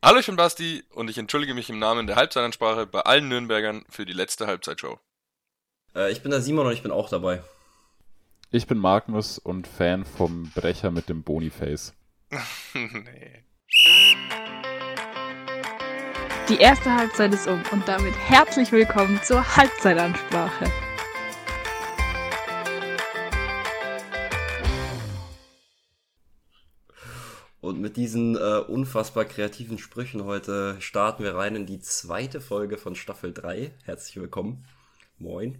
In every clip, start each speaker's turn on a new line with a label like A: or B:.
A: Hallo, ich bin Basti und ich entschuldige mich im Namen der Halbzeitansprache bei allen Nürnbergern für die letzte Halbzeitshow.
B: Äh, ich bin der Simon und ich bin auch dabei.
C: Ich bin Magnus und Fan vom Brecher mit dem Boniface. nee.
D: Die erste Halbzeit ist um und damit herzlich willkommen zur Halbzeitansprache.
B: Und mit diesen äh, unfassbar kreativen Sprüchen heute starten wir rein in die zweite Folge von Staffel 3. Herzlich willkommen. Moin.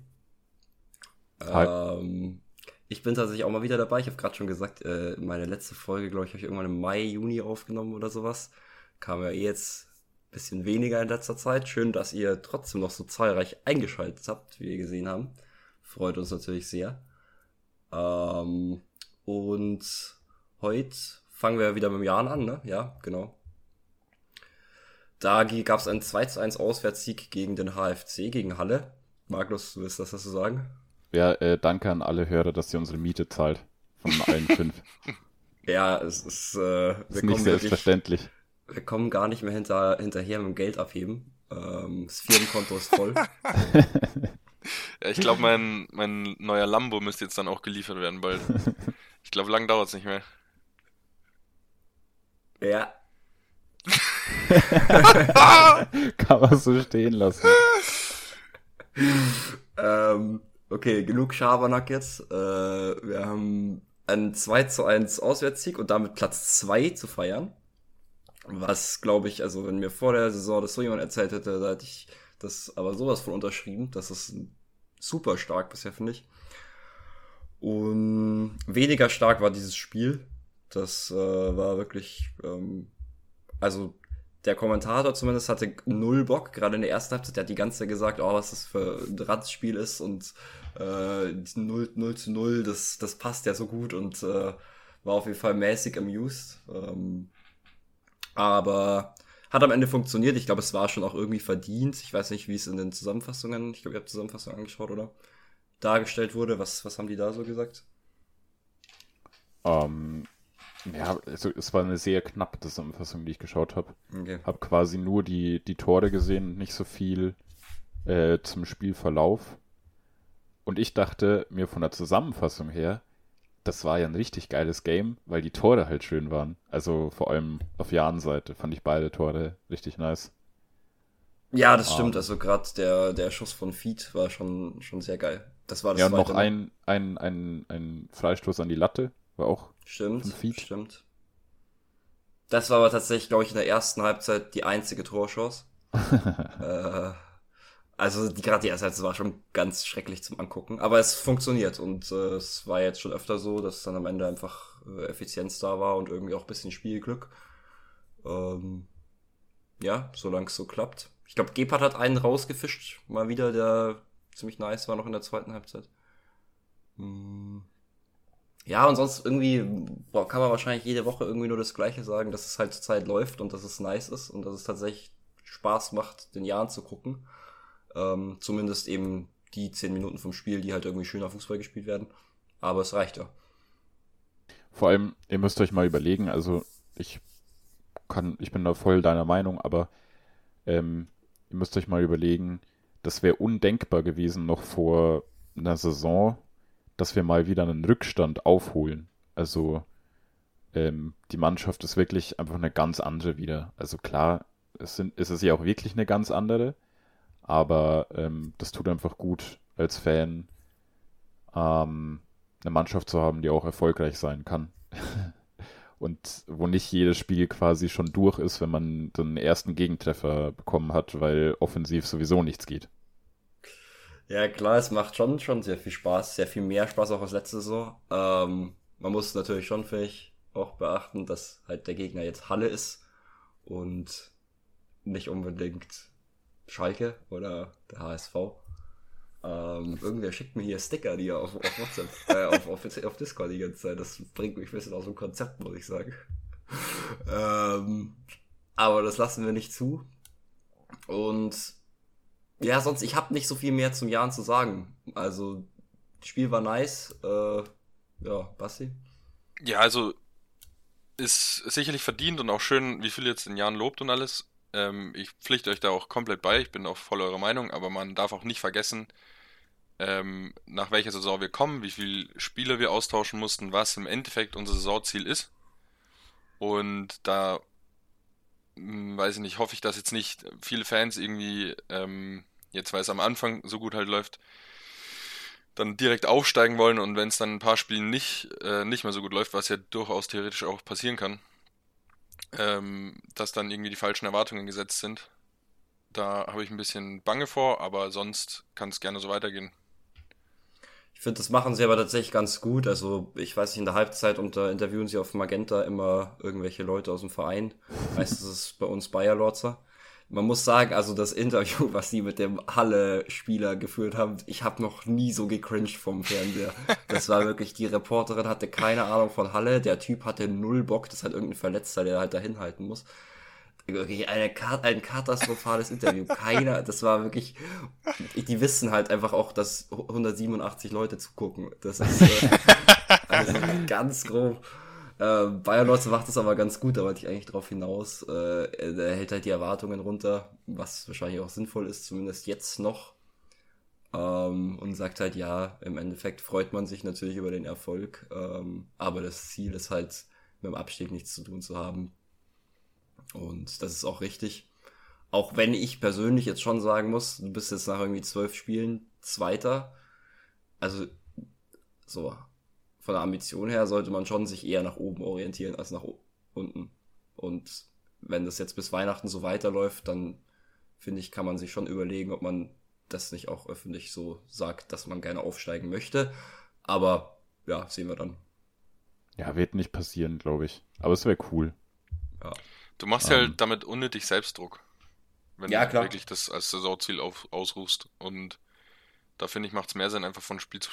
B: Ähm, ich bin tatsächlich auch mal wieder dabei. Ich habe gerade schon gesagt, äh, meine letzte Folge, glaube ich, habe ich irgendwann im Mai, Juni aufgenommen oder sowas. Kam ja eh jetzt ein bisschen weniger in letzter Zeit. Schön, dass ihr trotzdem noch so zahlreich eingeschaltet habt, wie ihr gesehen haben. Freut uns natürlich sehr. Ähm, und heute fangen wir wieder mit dem Jan an, ne? Ja, genau. Da gab es einen 2 zu 1 Auswärtssieg gegen den HFC, gegen Halle. Magnus, du willst das dazu sagen?
C: Ja, äh, danke an alle Hörer, dass ihr unsere Miete zahlt. Von allen fünf.
B: ja, es ist, äh, wir
C: ist nicht selbstverständlich.
B: Wirklich, wir kommen gar nicht mehr hinter, hinterher mit dem Geld abheben. Ähm, das Firmenkonto ist voll.
A: ja, ich glaube, mein, mein neuer Lambo müsste jetzt dann auch geliefert werden bald. Ich glaube, lang dauert es nicht mehr.
B: Ja.
C: Kann man so stehen lassen.
B: ähm, okay, genug Schabernack jetzt. Äh, wir haben ein 2 zu 1 Auswärtssieg und damit Platz 2 zu feiern. Was, glaube ich, also wenn mir vor der Saison das so jemand erzählt hätte, da hätte ich das aber sowas von unterschrieben. Das ist super stark bisher, finde ich. Und weniger stark war dieses Spiel. Das äh, war wirklich, ähm, also der Kommentator zumindest hatte null Bock, gerade in der ersten Halbzeit, der hat die ganze Zeit gesagt, oh, was das für ein Ratzspiel ist und äh, 0, 0 zu 0, das, das passt ja so gut und äh, war auf jeden Fall mäßig amused. Ähm, aber hat am Ende funktioniert. Ich glaube, es war schon auch irgendwie verdient. Ich weiß nicht, wie es in den Zusammenfassungen, ich glaube, ihr habt Zusammenfassungen angeschaut, oder? Dargestellt wurde. Was, was haben die da so gesagt?
C: Ähm, ja, also es war eine sehr knappe Zusammenfassung, die ich geschaut habe. Okay. Habe quasi nur die, die Tore gesehen und nicht so viel äh, zum Spielverlauf. Und ich dachte mir von der Zusammenfassung her, das war ja ein richtig geiles Game, weil die Tore halt schön waren. Also vor allem auf Jan-Seite fand ich beide Tore richtig nice.
B: Ja, das ah. stimmt. Also gerade der, der Schuss von Feed war schon, schon sehr geil. Das war das
C: Ja, noch ein, ein, ein, ein Freistoß an die Latte war auch
B: Stimmt, stimmt. Das war aber tatsächlich, glaube ich, in der ersten Halbzeit die einzige Torchance. äh, also die, gerade die erste Halbzeit war schon ganz schrecklich zum Angucken. Aber es funktioniert und äh, es war jetzt schon öfter so, dass dann am Ende einfach äh, Effizienz da war und irgendwie auch ein bisschen Spielglück. Ähm, ja, solange es so klappt. Ich glaube, Gebhardt hat einen rausgefischt, mal wieder, der ziemlich nice war noch in der zweiten Halbzeit. Hm. Ja, und sonst irgendwie boah, kann man wahrscheinlich jede Woche irgendwie nur das Gleiche sagen, dass es halt zur Zeit läuft und dass es nice ist und dass es tatsächlich Spaß macht, den Jahren zu gucken. Ähm, zumindest eben die zehn Minuten vom Spiel, die halt irgendwie schöner Fußball gespielt werden. Aber es reicht ja.
C: Vor allem, ihr müsst euch mal überlegen, also ich kann, ich bin da voll deiner Meinung, aber ähm, ihr müsst euch mal überlegen, das wäre undenkbar gewesen noch vor einer Saison, dass wir mal wieder einen Rückstand aufholen. Also ähm, die Mannschaft ist wirklich einfach eine ganz andere wieder. Also klar, es sind, ist es ja auch wirklich eine ganz andere, aber ähm, das tut einfach gut als Fan, ähm, eine Mannschaft zu haben, die auch erfolgreich sein kann. Und wo nicht jedes Spiel quasi schon durch ist, wenn man den ersten Gegentreffer bekommen hat, weil offensiv sowieso nichts geht.
B: Ja, klar, es macht schon, schon sehr viel Spaß, sehr viel mehr Spaß auch als letzte Saison. Ähm, man muss natürlich schon, finde ich, auch beachten, dass halt der Gegner jetzt Halle ist und nicht unbedingt Schalke oder der HSV. Ähm, irgendwer schickt mir hier Sticker, die auf, auf WhatsApp, äh, auf, auf, auf Discord die ganze Zeit. Das bringt mich ein bisschen aus dem Konzept, muss ich sagen. ähm, aber das lassen wir nicht zu. Und ja, sonst, ich habe nicht so viel mehr zum Jahren zu sagen. Also, das Spiel war nice. Äh, ja, Basti?
A: Ja, also, ist sicherlich verdient und auch schön, wie viel jetzt in Jahren lobt und alles. Ähm, ich pflichte euch da auch komplett bei, ich bin auch voll eurer Meinung, aber man darf auch nicht vergessen, ähm, nach welcher Saison wir kommen, wie viele Spieler wir austauschen mussten, was im Endeffekt unser Saisonziel ist. Und da hm, weiß ich nicht, hoffe ich, dass jetzt nicht viele Fans irgendwie, ähm, jetzt weil es am Anfang so gut halt läuft, dann direkt aufsteigen wollen und wenn es dann ein paar Spielen nicht, äh, nicht mehr so gut läuft, was ja durchaus theoretisch auch passieren kann, ähm, dass dann irgendwie die falschen Erwartungen gesetzt sind. Da habe ich ein bisschen Bange vor, aber sonst kann es gerne so weitergehen.
B: Ich finde, das machen sie aber tatsächlich ganz gut. Also, ich weiß nicht, in der Halbzeit unter interviewen sie auf Magenta immer irgendwelche Leute aus dem Verein. Meistens ist es bei uns Bayer Lorzer. Man muss sagen, also das Interview, was sie mit dem Halle-Spieler geführt haben, ich habe noch nie so gecringed vom Fernseher. Das war wirklich, die Reporterin hatte keine Ahnung von Halle, der Typ hatte null Bock, das hat irgendein Verletzter, der halt dahin halten muss. Wirklich eine, ein katastrophales Interview. Keiner, das war wirklich, die wissen halt einfach auch, dass 187 Leute zugucken. Das ist äh, also ganz grob. Äh, Bayern Lotze macht das aber ganz gut, da wollte ich eigentlich drauf hinaus. Äh, er hält halt die Erwartungen runter, was wahrscheinlich auch sinnvoll ist, zumindest jetzt noch. Ähm, und sagt halt, ja, im Endeffekt freut man sich natürlich über den Erfolg, ähm, aber das Ziel ist halt, mit dem Abstieg nichts zu tun zu haben. Und das ist auch richtig. Auch wenn ich persönlich jetzt schon sagen muss, du bist jetzt nach irgendwie zwölf Spielen Zweiter. Also, so, von der Ambition her sollte man schon sich eher nach oben orientieren als nach unten. Und wenn das jetzt bis Weihnachten so weiterläuft, dann finde ich, kann man sich schon überlegen, ob man das nicht auch öffentlich so sagt, dass man gerne aufsteigen möchte. Aber ja, sehen wir dann.
C: Ja, wird nicht passieren, glaube ich. Aber es wäre cool.
A: Ja. Du machst ja um, halt damit unnötig Selbstdruck. Wenn
B: ja,
A: du wirklich das als Saisonziel auf, ausrufst. Und da finde ich, macht es mehr Sinn, einfach von Spiel zu,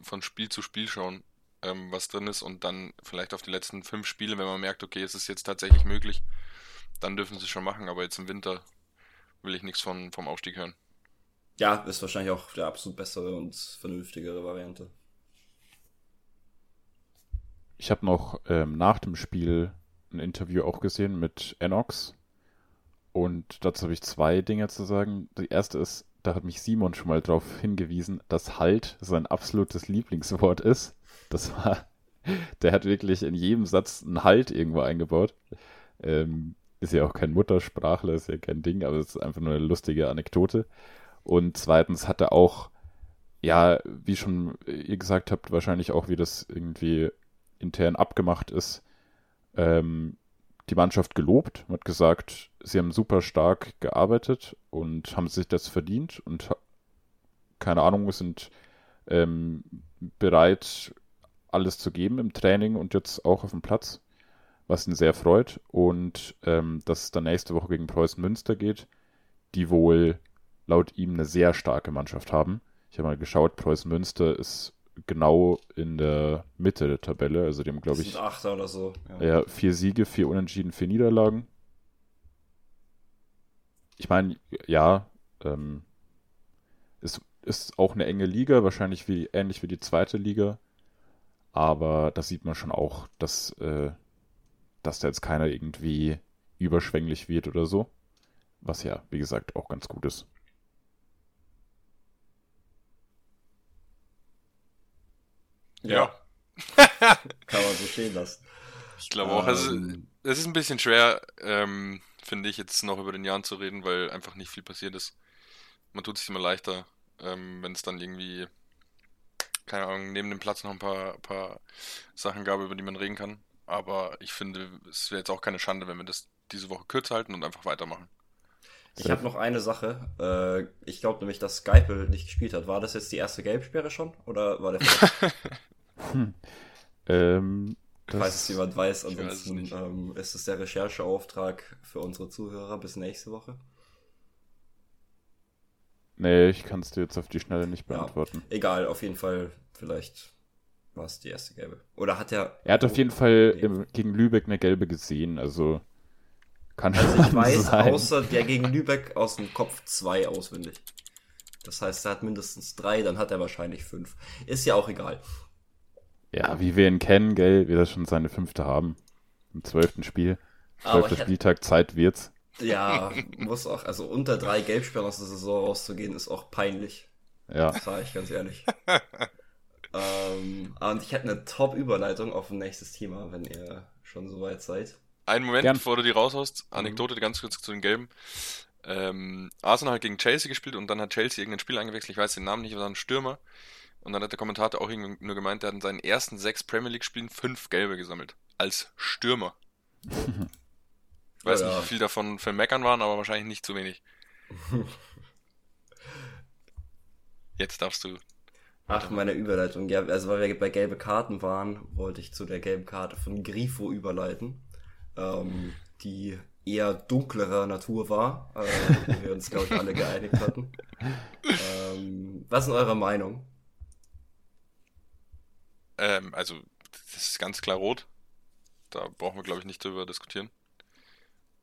A: von Spiel zu Spiel schauen, ähm, was drin ist und dann vielleicht auf die letzten fünf Spiele, wenn man merkt, okay, es ist jetzt tatsächlich möglich, dann dürfen sie es schon machen, aber jetzt im Winter will ich nichts von, vom Aufstieg hören.
B: Ja, ist wahrscheinlich auch der absolut bessere und vernünftigere Variante.
C: Ich habe noch ähm, nach dem Spiel ein Interview auch gesehen mit Enox. Und dazu habe ich zwei Dinge zu sagen. Die erste ist, da hat mich Simon schon mal darauf hingewiesen, dass Halt sein absolutes Lieblingswort ist. Das war, der hat wirklich in jedem Satz einen Halt irgendwo eingebaut. Ähm, ist ja auch kein Muttersprachler, ist ja kein Ding, aber es ist einfach nur eine lustige Anekdote. Und zweitens hat er auch, ja, wie schon ihr gesagt habt, wahrscheinlich auch, wie das irgendwie intern abgemacht ist, ähm, die Mannschaft gelobt, hat gesagt, sie haben super stark gearbeitet und haben sich das verdient und keine Ahnung, sind ähm, bereit, alles zu geben im Training und jetzt auch auf dem Platz, was ihn sehr freut. Und ähm, dass es dann nächste Woche gegen Preußen Münster geht, die wohl laut ihm eine sehr starke Mannschaft haben. Ich habe mal geschaut, Preußen Münster ist genau in der Mitte der Tabelle. Also dem glaube ich.
B: Achter oder so.
C: Ja. ja, vier Siege, vier Unentschieden, vier Niederlagen. Ich meine, ja, ähm, ist, ist auch eine enge Liga, wahrscheinlich wie, ähnlich wie die zweite Liga. Aber da sieht man schon auch, dass, äh, dass da jetzt keiner irgendwie überschwänglich wird oder so. Was ja, wie gesagt, auch ganz gut ist.
B: Ja. Kann man so stehen lassen.
A: Ich glaube auch, also, ähm, es ist ein bisschen schwer, ähm, finde ich, jetzt noch über den Jahren zu reden, weil einfach nicht viel passiert ist. Man tut sich immer leichter, ähm, wenn es dann irgendwie, keine Ahnung, neben dem Platz noch ein paar, paar Sachen gab, über die man reden kann. Aber ich finde, es wäre jetzt auch keine Schande, wenn wir das diese Woche kürzer halten und einfach weitermachen.
B: Ich habe noch eine Sache. Äh, ich glaube nämlich, dass Skype nicht gespielt hat. War das jetzt die erste Gelbsperre schon? Oder war der
C: hm. ähm,
B: Falls es jemand weiß, ansonsten weiß ähm, ist es der Rechercheauftrag für unsere Zuhörer bis nächste Woche.
C: Nee, ich kann es dir jetzt auf die Schnelle nicht beantworten.
B: Ja, egal, auf jeden Fall, vielleicht war es die erste gelbe. Oder hat er.
C: Er hat auf jeden Fall im, gegen Lübeck eine gelbe gesehen, also kann
B: also ich weiß, sein. außer der gegen Lübeck aus dem Kopf zwei auswendig. Das heißt, er hat mindestens drei, dann hat er wahrscheinlich fünf. Ist ja auch egal.
C: Ja, wie wir ihn kennen, gell, wird er schon seine fünfte haben. Im zwölften Spiel. Zwölfter Spieltag, Zeit wird's.
B: Ja, muss auch, also unter drei Gelbsperren aus der Saison rauszugehen, ist auch peinlich.
C: Ja.
B: Sag ich ganz ehrlich. ähm, und ich hätte eine Top-Überleitung auf ein nächstes Thema, wenn ihr schon soweit seid.
A: Einen Moment,
C: Gern.
A: bevor du die raushaust. Anekdote ganz kurz zu den Gelben. Ähm, Arsenal hat gegen Chelsea gespielt und dann hat Chelsea irgendein Spiel eingewechselt. Ich weiß den Namen nicht, war ein Stürmer. Und dann hat der Kommentator auch irgendwie nur gemeint, der hat in seinen ersten sechs Premier League Spielen fünf Gelbe gesammelt. Als Stürmer. Ich weiß
B: Ja.
A: nicht, wie viel davon für Meckern waren, aber wahrscheinlich nicht zu wenig. Jetzt darfst du.
B: Ach, meine Überleitung. Ja, also weil wir bei gelbe Karten waren, wollte ich zu der gelben Karte von Grifo überleiten, ähm, die eher dunklerer Natur war, äh, wo wir uns, glaube ich, alle geeinigt hatten. Ähm, was ist eure Meinung?
A: Ähm, also, das ist ganz klar rot. Da brauchen wir, glaube ich, nicht drüber diskutieren.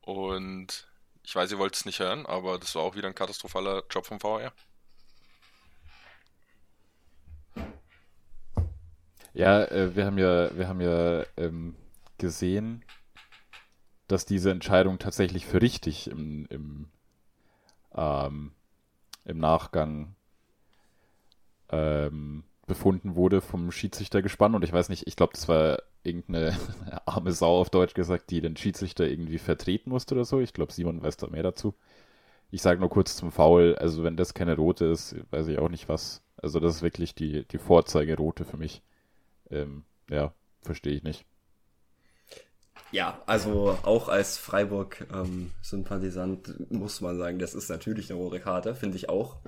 A: Und ich weiß, ihr wollt es nicht hören, aber das war auch wieder ein katastrophaler Job vom VR.
C: Ja, äh, wir haben ja, wir haben ja ähm, gesehen, dass diese Entscheidung tatsächlich für richtig im, im, ähm, im Nachgang ähm, befunden wurde vom Schiedsrichtergespann. Und ich weiß nicht, ich glaube, das war irgendeine arme Sau auf Deutsch gesagt, die den Schiedsrichter irgendwie vertreten musste oder so. Ich glaube, Simon weiß da mehr dazu. Ich sage nur kurz zum Foul, also wenn das keine rote ist, weiß ich auch nicht was. Also das ist wirklich die, die Vorzeigerote für mich. Ähm, ja, verstehe ich nicht.
B: Ja, also auch als Freiburg-Sympathisant muss man sagen, das ist natürlich eine rote Karte, finde ich auch.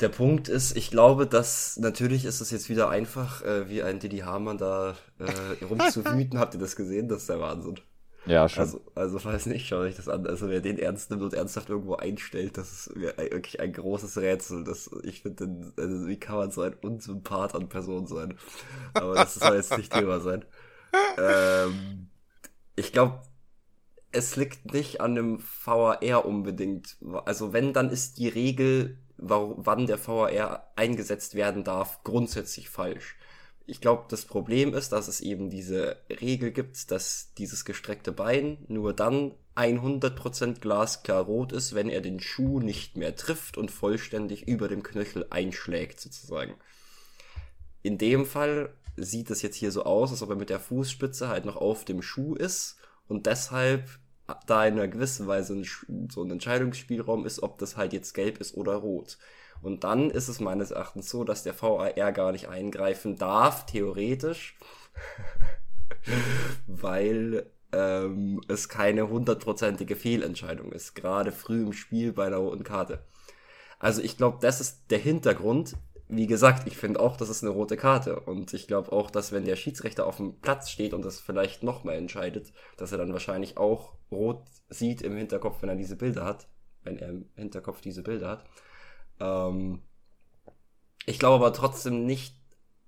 B: Der Punkt ist, ich glaube, dass natürlich ist es jetzt wieder einfach, äh, wie ein Didi Hamann da äh, rumzuwüten. Habt ihr das gesehen? Das ist der Wahnsinn.
C: Ja, schon.
B: Also, also weiß nicht, schaut euch das an. Also wer den ernst nimmt und ernsthaft irgendwo einstellt, das ist mir ein- wirklich ein großes Rätsel. Das, ich finde, den- also wie kann man so ein Unsympath an Person sein? Aber das soll jetzt nicht Thema sein. Ähm, ich glaube, es liegt nicht an dem VAR unbedingt. Also wenn, dann ist die Regel, wann der VAR eingesetzt werden darf, grundsätzlich falsch. Ich glaube, das Problem ist, dass es eben diese Regel gibt, dass dieses gestreckte Bein nur dann 100% glasklar rot ist, wenn er den Schuh nicht mehr trifft und vollständig über dem Knöchel einschlägt, sozusagen. In dem Fall sieht es jetzt hier so aus, als ob er mit der Fußspitze halt noch auf dem Schuh ist und deshalb da in einer gewissen Weise ein, so ein Entscheidungsspielraum ist, ob das halt jetzt gelb ist oder rot. Und dann ist es meines Erachtens so, dass der VAR gar nicht eingreifen darf, theoretisch, weil ähm, es keine hundertprozentige Fehlentscheidung ist, gerade früh im Spiel bei einer roten Karte. Also ich glaube, das ist der Hintergrund. Wie gesagt, ich finde auch, das ist eine rote Karte. Und ich glaube auch, dass wenn der Schiedsrichter auf dem Platz steht und das vielleicht nochmal entscheidet, dass er dann wahrscheinlich auch rot sieht im Hinterkopf, wenn er diese Bilder hat. Wenn er im Hinterkopf diese Bilder hat. Ähm, ich glaube aber trotzdem nicht,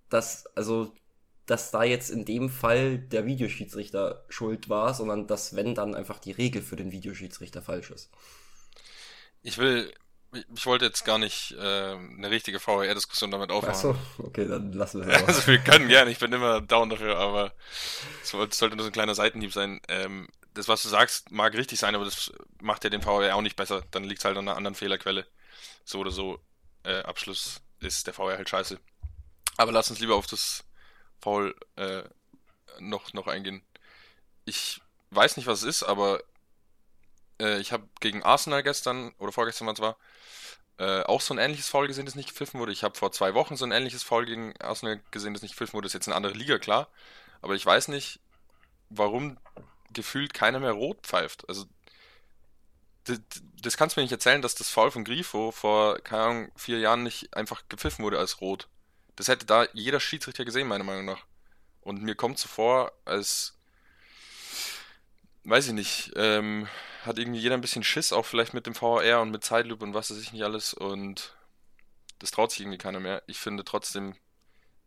B: dass, also, dass da jetzt in dem Fall der Videoschiedsrichter schuld war, sondern dass, wenn dann einfach die Regel für den Videoschiedsrichter falsch ist.
A: Ich will, ich, wollte jetzt gar nicht ähm, eine richtige VR-Diskussion damit aufmachen.
B: Achso, okay, dann lassen wir es
A: Also wir können gerne, ich bin immer down dafür, aber es sollte nur so ein kleiner Seitenhieb sein. Ähm, das, was du sagst, mag richtig sein, aber das macht ja den VR auch nicht besser. Dann liegt es halt an einer anderen Fehlerquelle. So oder so, äh, Abschluss ist der VR halt scheiße. Aber lass uns lieber auf das Foul äh, noch, noch eingehen. Ich weiß nicht, was es ist, aber äh, ich habe gegen Arsenal gestern oder vorgestern was war, äh, auch so ein ähnliches Foul gesehen, das nicht gepfiffen wurde. Ich habe vor zwei Wochen so ein ähnliches Foul gegen Arsenal gesehen, das nicht gepfiffen wurde. Das ist jetzt eine andere Liga, klar. Aber ich weiß nicht, warum gefühlt keiner mehr rot pfeift. Also, das, das kannst du mir nicht erzählen, dass das Foul von Grifo vor, keine Ahnung, vier Jahren nicht einfach gepfiffen wurde als rot. Das hätte da jeder Schiedsrichter gesehen, meiner Meinung nach. Und mir kommt so vor, als, weiß ich nicht, ähm, hat irgendwie jeder ein bisschen Schiss, auch vielleicht mit dem VR und mit Zeitlupe und was weiß ich nicht alles. Und das traut sich irgendwie keiner mehr. Ich finde trotzdem,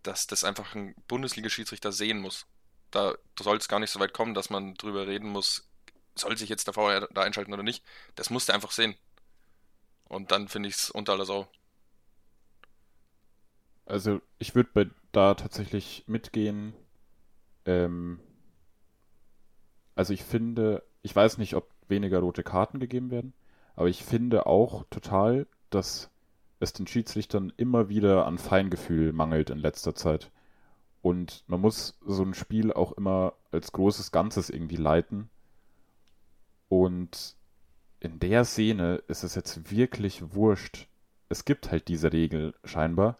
A: dass das einfach ein Bundesliga-Schiedsrichter sehen muss. Da soll es gar nicht so weit kommen, dass man drüber reden muss, soll sich jetzt der VR da einschalten oder nicht. Das muss der einfach sehen. Und dann finde ich es unter aller Sau.
C: Also ich würde da tatsächlich mitgehen. Ähm, also ich finde, ich weiß nicht, ob weniger rote Karten gegeben werden, aber ich finde auch total, dass es den Schiedsrichtern immer wieder an Feingefühl mangelt in letzter Zeit. Und man muss so ein Spiel auch immer als großes Ganzes irgendwie leiten. Und in der Szene ist es jetzt wirklich wurscht. Es gibt halt diese Regel scheinbar,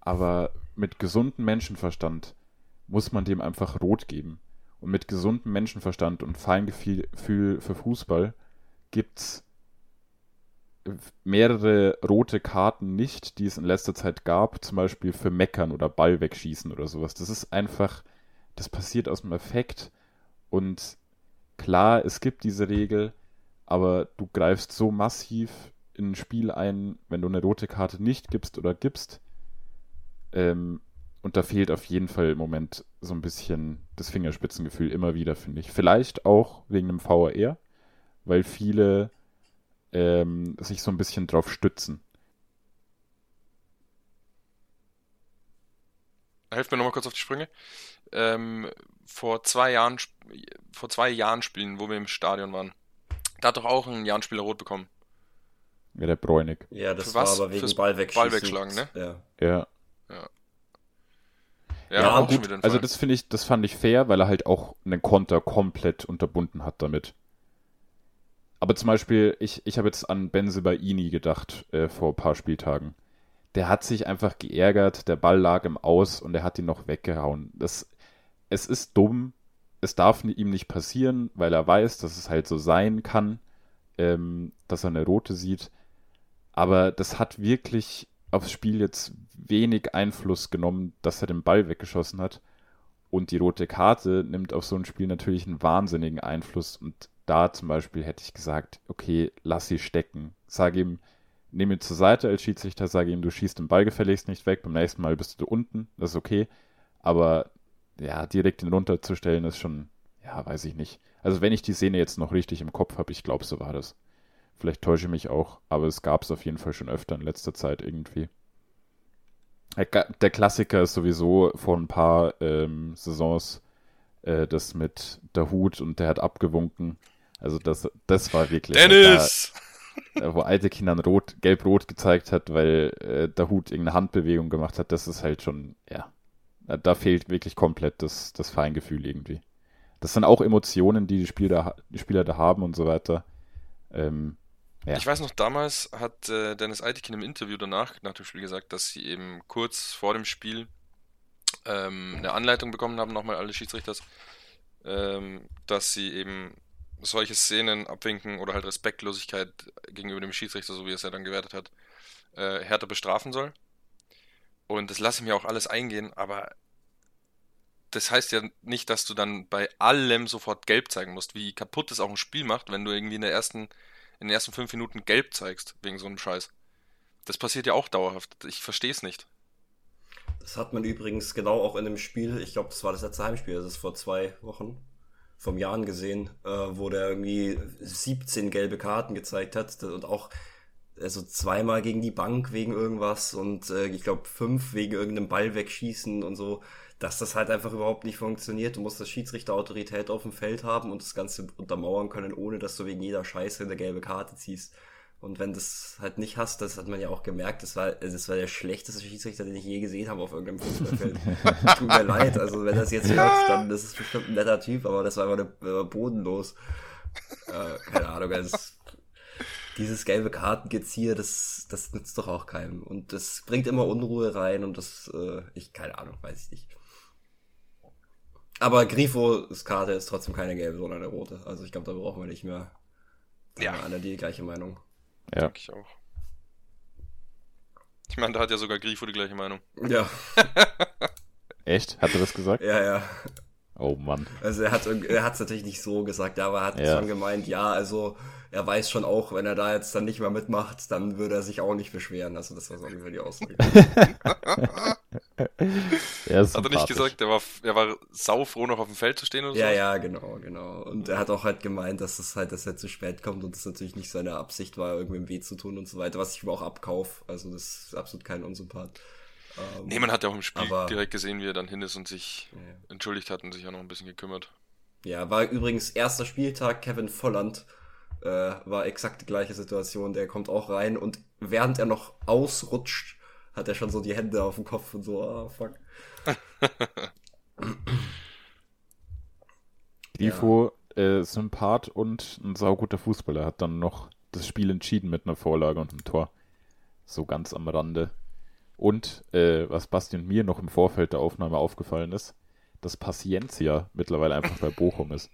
C: aber mit gesundem Menschenverstand muss man dem einfach rot geben. Und mit gesundem Menschenverstand und Feingefühl für Fußball gibt's mehrere rote Karten nicht, die es in letzter Zeit gab, zum Beispiel für Meckern oder Ball wegschießen oder sowas. Das ist einfach, das passiert aus dem Effekt und klar, es gibt diese Regel, aber du greifst so massiv in ein Spiel ein, wenn du eine rote Karte nicht gibst oder gibst. Ähm, und da fehlt auf jeden Fall im Moment so ein bisschen das Fingerspitzengefühl immer wieder, finde ich. Vielleicht auch wegen dem VAR, weil viele ähm, sich so ein bisschen drauf stützen.
A: Helft mir nochmal kurz auf die Sprünge. Ähm, vor zwei Jahren, vor zwei Jahren spielen, wo wir im Stadion waren, da hat doch auch ein Jahren-Spieler rot bekommen.
C: Ja, der Bräunig.
B: Ja, das
A: Für
B: war
A: was?
B: aber wegen
A: Fürs
B: Ball wegschießen.
A: Ball wegschlagen, ne?
B: Ja.
C: Ja.
A: Ja,
C: Ja,
A: schon
C: gut. Also das finde ich, das fand ich fair, weil er halt auch einen Konter komplett unterbunden hat damit. Aber zum Beispiel, ich, ich habe jetzt an Benzebaini gedacht äh, vor ein paar Spieltagen. Der hat sich einfach geärgert, der Ball lag im Aus und er hat ihn noch weggehauen. Das, es ist dumm, es darf ihm nicht passieren, weil er weiß, dass es halt so sein kann, ähm, dass er eine rote sieht. Aber das hat wirklich aufs Spiel jetzt wenig Einfluss genommen, dass er den Ball weggeschossen hat. Und die rote Karte nimmt auf so ein Spiel natürlich einen wahnsinnigen Einfluss. Und da zum Beispiel hätte ich gesagt, okay, lass sie stecken. Sag ihm, nimm ihn zur Seite als Schiedsrichter, sage ihm, du schießt den Ball gefälligst nicht weg, beim nächsten Mal bist du unten, das ist okay. Aber ja, direkt ihn runterzustellen ist schon, ja, weiß ich nicht. Also wenn ich die Szene jetzt noch richtig im Kopf habe, ich glaube, so war das. Vielleicht täusche ich mich auch, aber es gab es auf jeden Fall schon öfter in letzter Zeit irgendwie. Der Klassiker ist sowieso vor ein paar ähm, Saisons äh, das mit der Hut und der hat abgewunken. Also das, das war wirklich.
A: Dennis!
C: Da, wo alte Kindern rot, gelb-rot gezeigt hat, weil äh, der Hut irgendeine Handbewegung gemacht hat, das ist halt schon, ja. Da- Da fehlt wirklich komplett das, das Feingefühl irgendwie. Das sind auch Emotionen, die die Spieler, die Spieler da haben und so weiter. Ähm, Ja.
A: Ich weiß noch, damals hat äh, Dennis Eitekin im Interview danach, nach dem Spiel gesagt, dass sie eben kurz vor dem Spiel ähm, eine Anleitung bekommen haben, nochmal alle Schiedsrichters, ähm, dass sie eben solche Szenen abwinken oder halt Respektlosigkeit gegenüber dem Schiedsrichter, so wie er es ja dann gewertet hat, äh, härter bestrafen soll. Und das lasse ich mir auch alles eingehen, aber das heißt ja nicht, dass du dann bei allem sofort gelb zeigen musst, wie kaputt es auch ein Spiel macht, wenn du irgendwie in der ersten, in den ersten fünf Minuten gelb zeigst, wegen so einem Scheiß. Das passiert ja auch dauerhaft. Ich verstehe es nicht.
B: Das hat man übrigens genau auch in dem Spiel, ich glaube, das war das letzte Heimspiel, das ist vor zwei Wochen, vom Jahren gesehen, äh, wo der irgendwie 17 gelbe Karten gezeigt hat und auch also zweimal gegen die Bank wegen irgendwas und äh, ich glaube fünf wegen irgendeinem Ball wegschießen und so, dass das halt einfach überhaupt nicht funktioniert. Du musst das Schiedsrichterautorität auf dem Feld haben und das Ganze untermauern können, ohne dass du wegen jeder Scheiße eine gelbe Karte ziehst. Und wenn das halt nicht hast, das hat man ja auch gemerkt, das war, das war der schlechteste Schiedsrichter, den ich je gesehen habe auf irgendeinem Fußballfeld. Tut mir leid, also wenn das jetzt hört, dann ist es bestimmt ein netter Typ, aber das war einfach eine, äh, bodenlos. Äh, keine Ahnung, also es, dieses gelbe Kartengezieher, das, das nützt doch auch keinem. Und das bringt immer Unruhe rein und das, äh, ich, keine Ahnung, weiß ich nicht. Aber Grifos Karte ist trotzdem keine gelbe, sondern eine rote. Also ich glaube, da brauchen wir nicht mehr.
A: Ja.
B: alle die gleiche Meinung.
C: Ja.
A: Denke ich auch. Ich meine, da hat ja sogar Grifo die gleiche Meinung.
B: Ja,
C: Echt? Hat er das gesagt?
B: ja, ja.
C: Oh Mann.
B: Also er hat er hat es natürlich nicht so gesagt, aber er hat
C: Ja.
B: schon gemeint, ja, also er weiß schon auch, wenn er da jetzt dann nicht mehr mitmacht, dann würde er sich auch nicht beschweren. Also das war so ungefähr die Aussage.
C: Er ist
A: Hat er nicht gesagt, er war, er war saufroh, noch auf dem Feld zu stehen oder so?
B: ja, ja, genau, genau. Und er hat auch halt gemeint, dass es halt, dass er zu spät kommt und das natürlich nicht seine Absicht war, irgendwem weh zu tun und so weiter, was ich ihm auch abkauf. Also das ist absolut kein Unsympath. Ähm,
A: Nee, man hat ja auch im Spiel
B: Aber-
A: direkt gesehen, wie er dann hin ist und sich
B: ja.
A: entschuldigt hat und sich ja noch ein bisschen gekümmert.
B: Ja, war übrigens erster Spieltag, Kevin Volland äh, war exakt die gleiche Situation. Der kommt auch rein und während er noch ausrutscht, hat er schon so die Hände auf dem Kopf und so, ah, fuck.
C: Grifo, äh, Sympath und ein sauguter Fußballer hat dann noch das Spiel entschieden mit einer Vorlage und einem Tor. So ganz am Rande. Und äh, was Basti und mir noch im Vorfeld der Aufnahme aufgefallen ist, dass Paciencia mittlerweile einfach bei Bochum ist.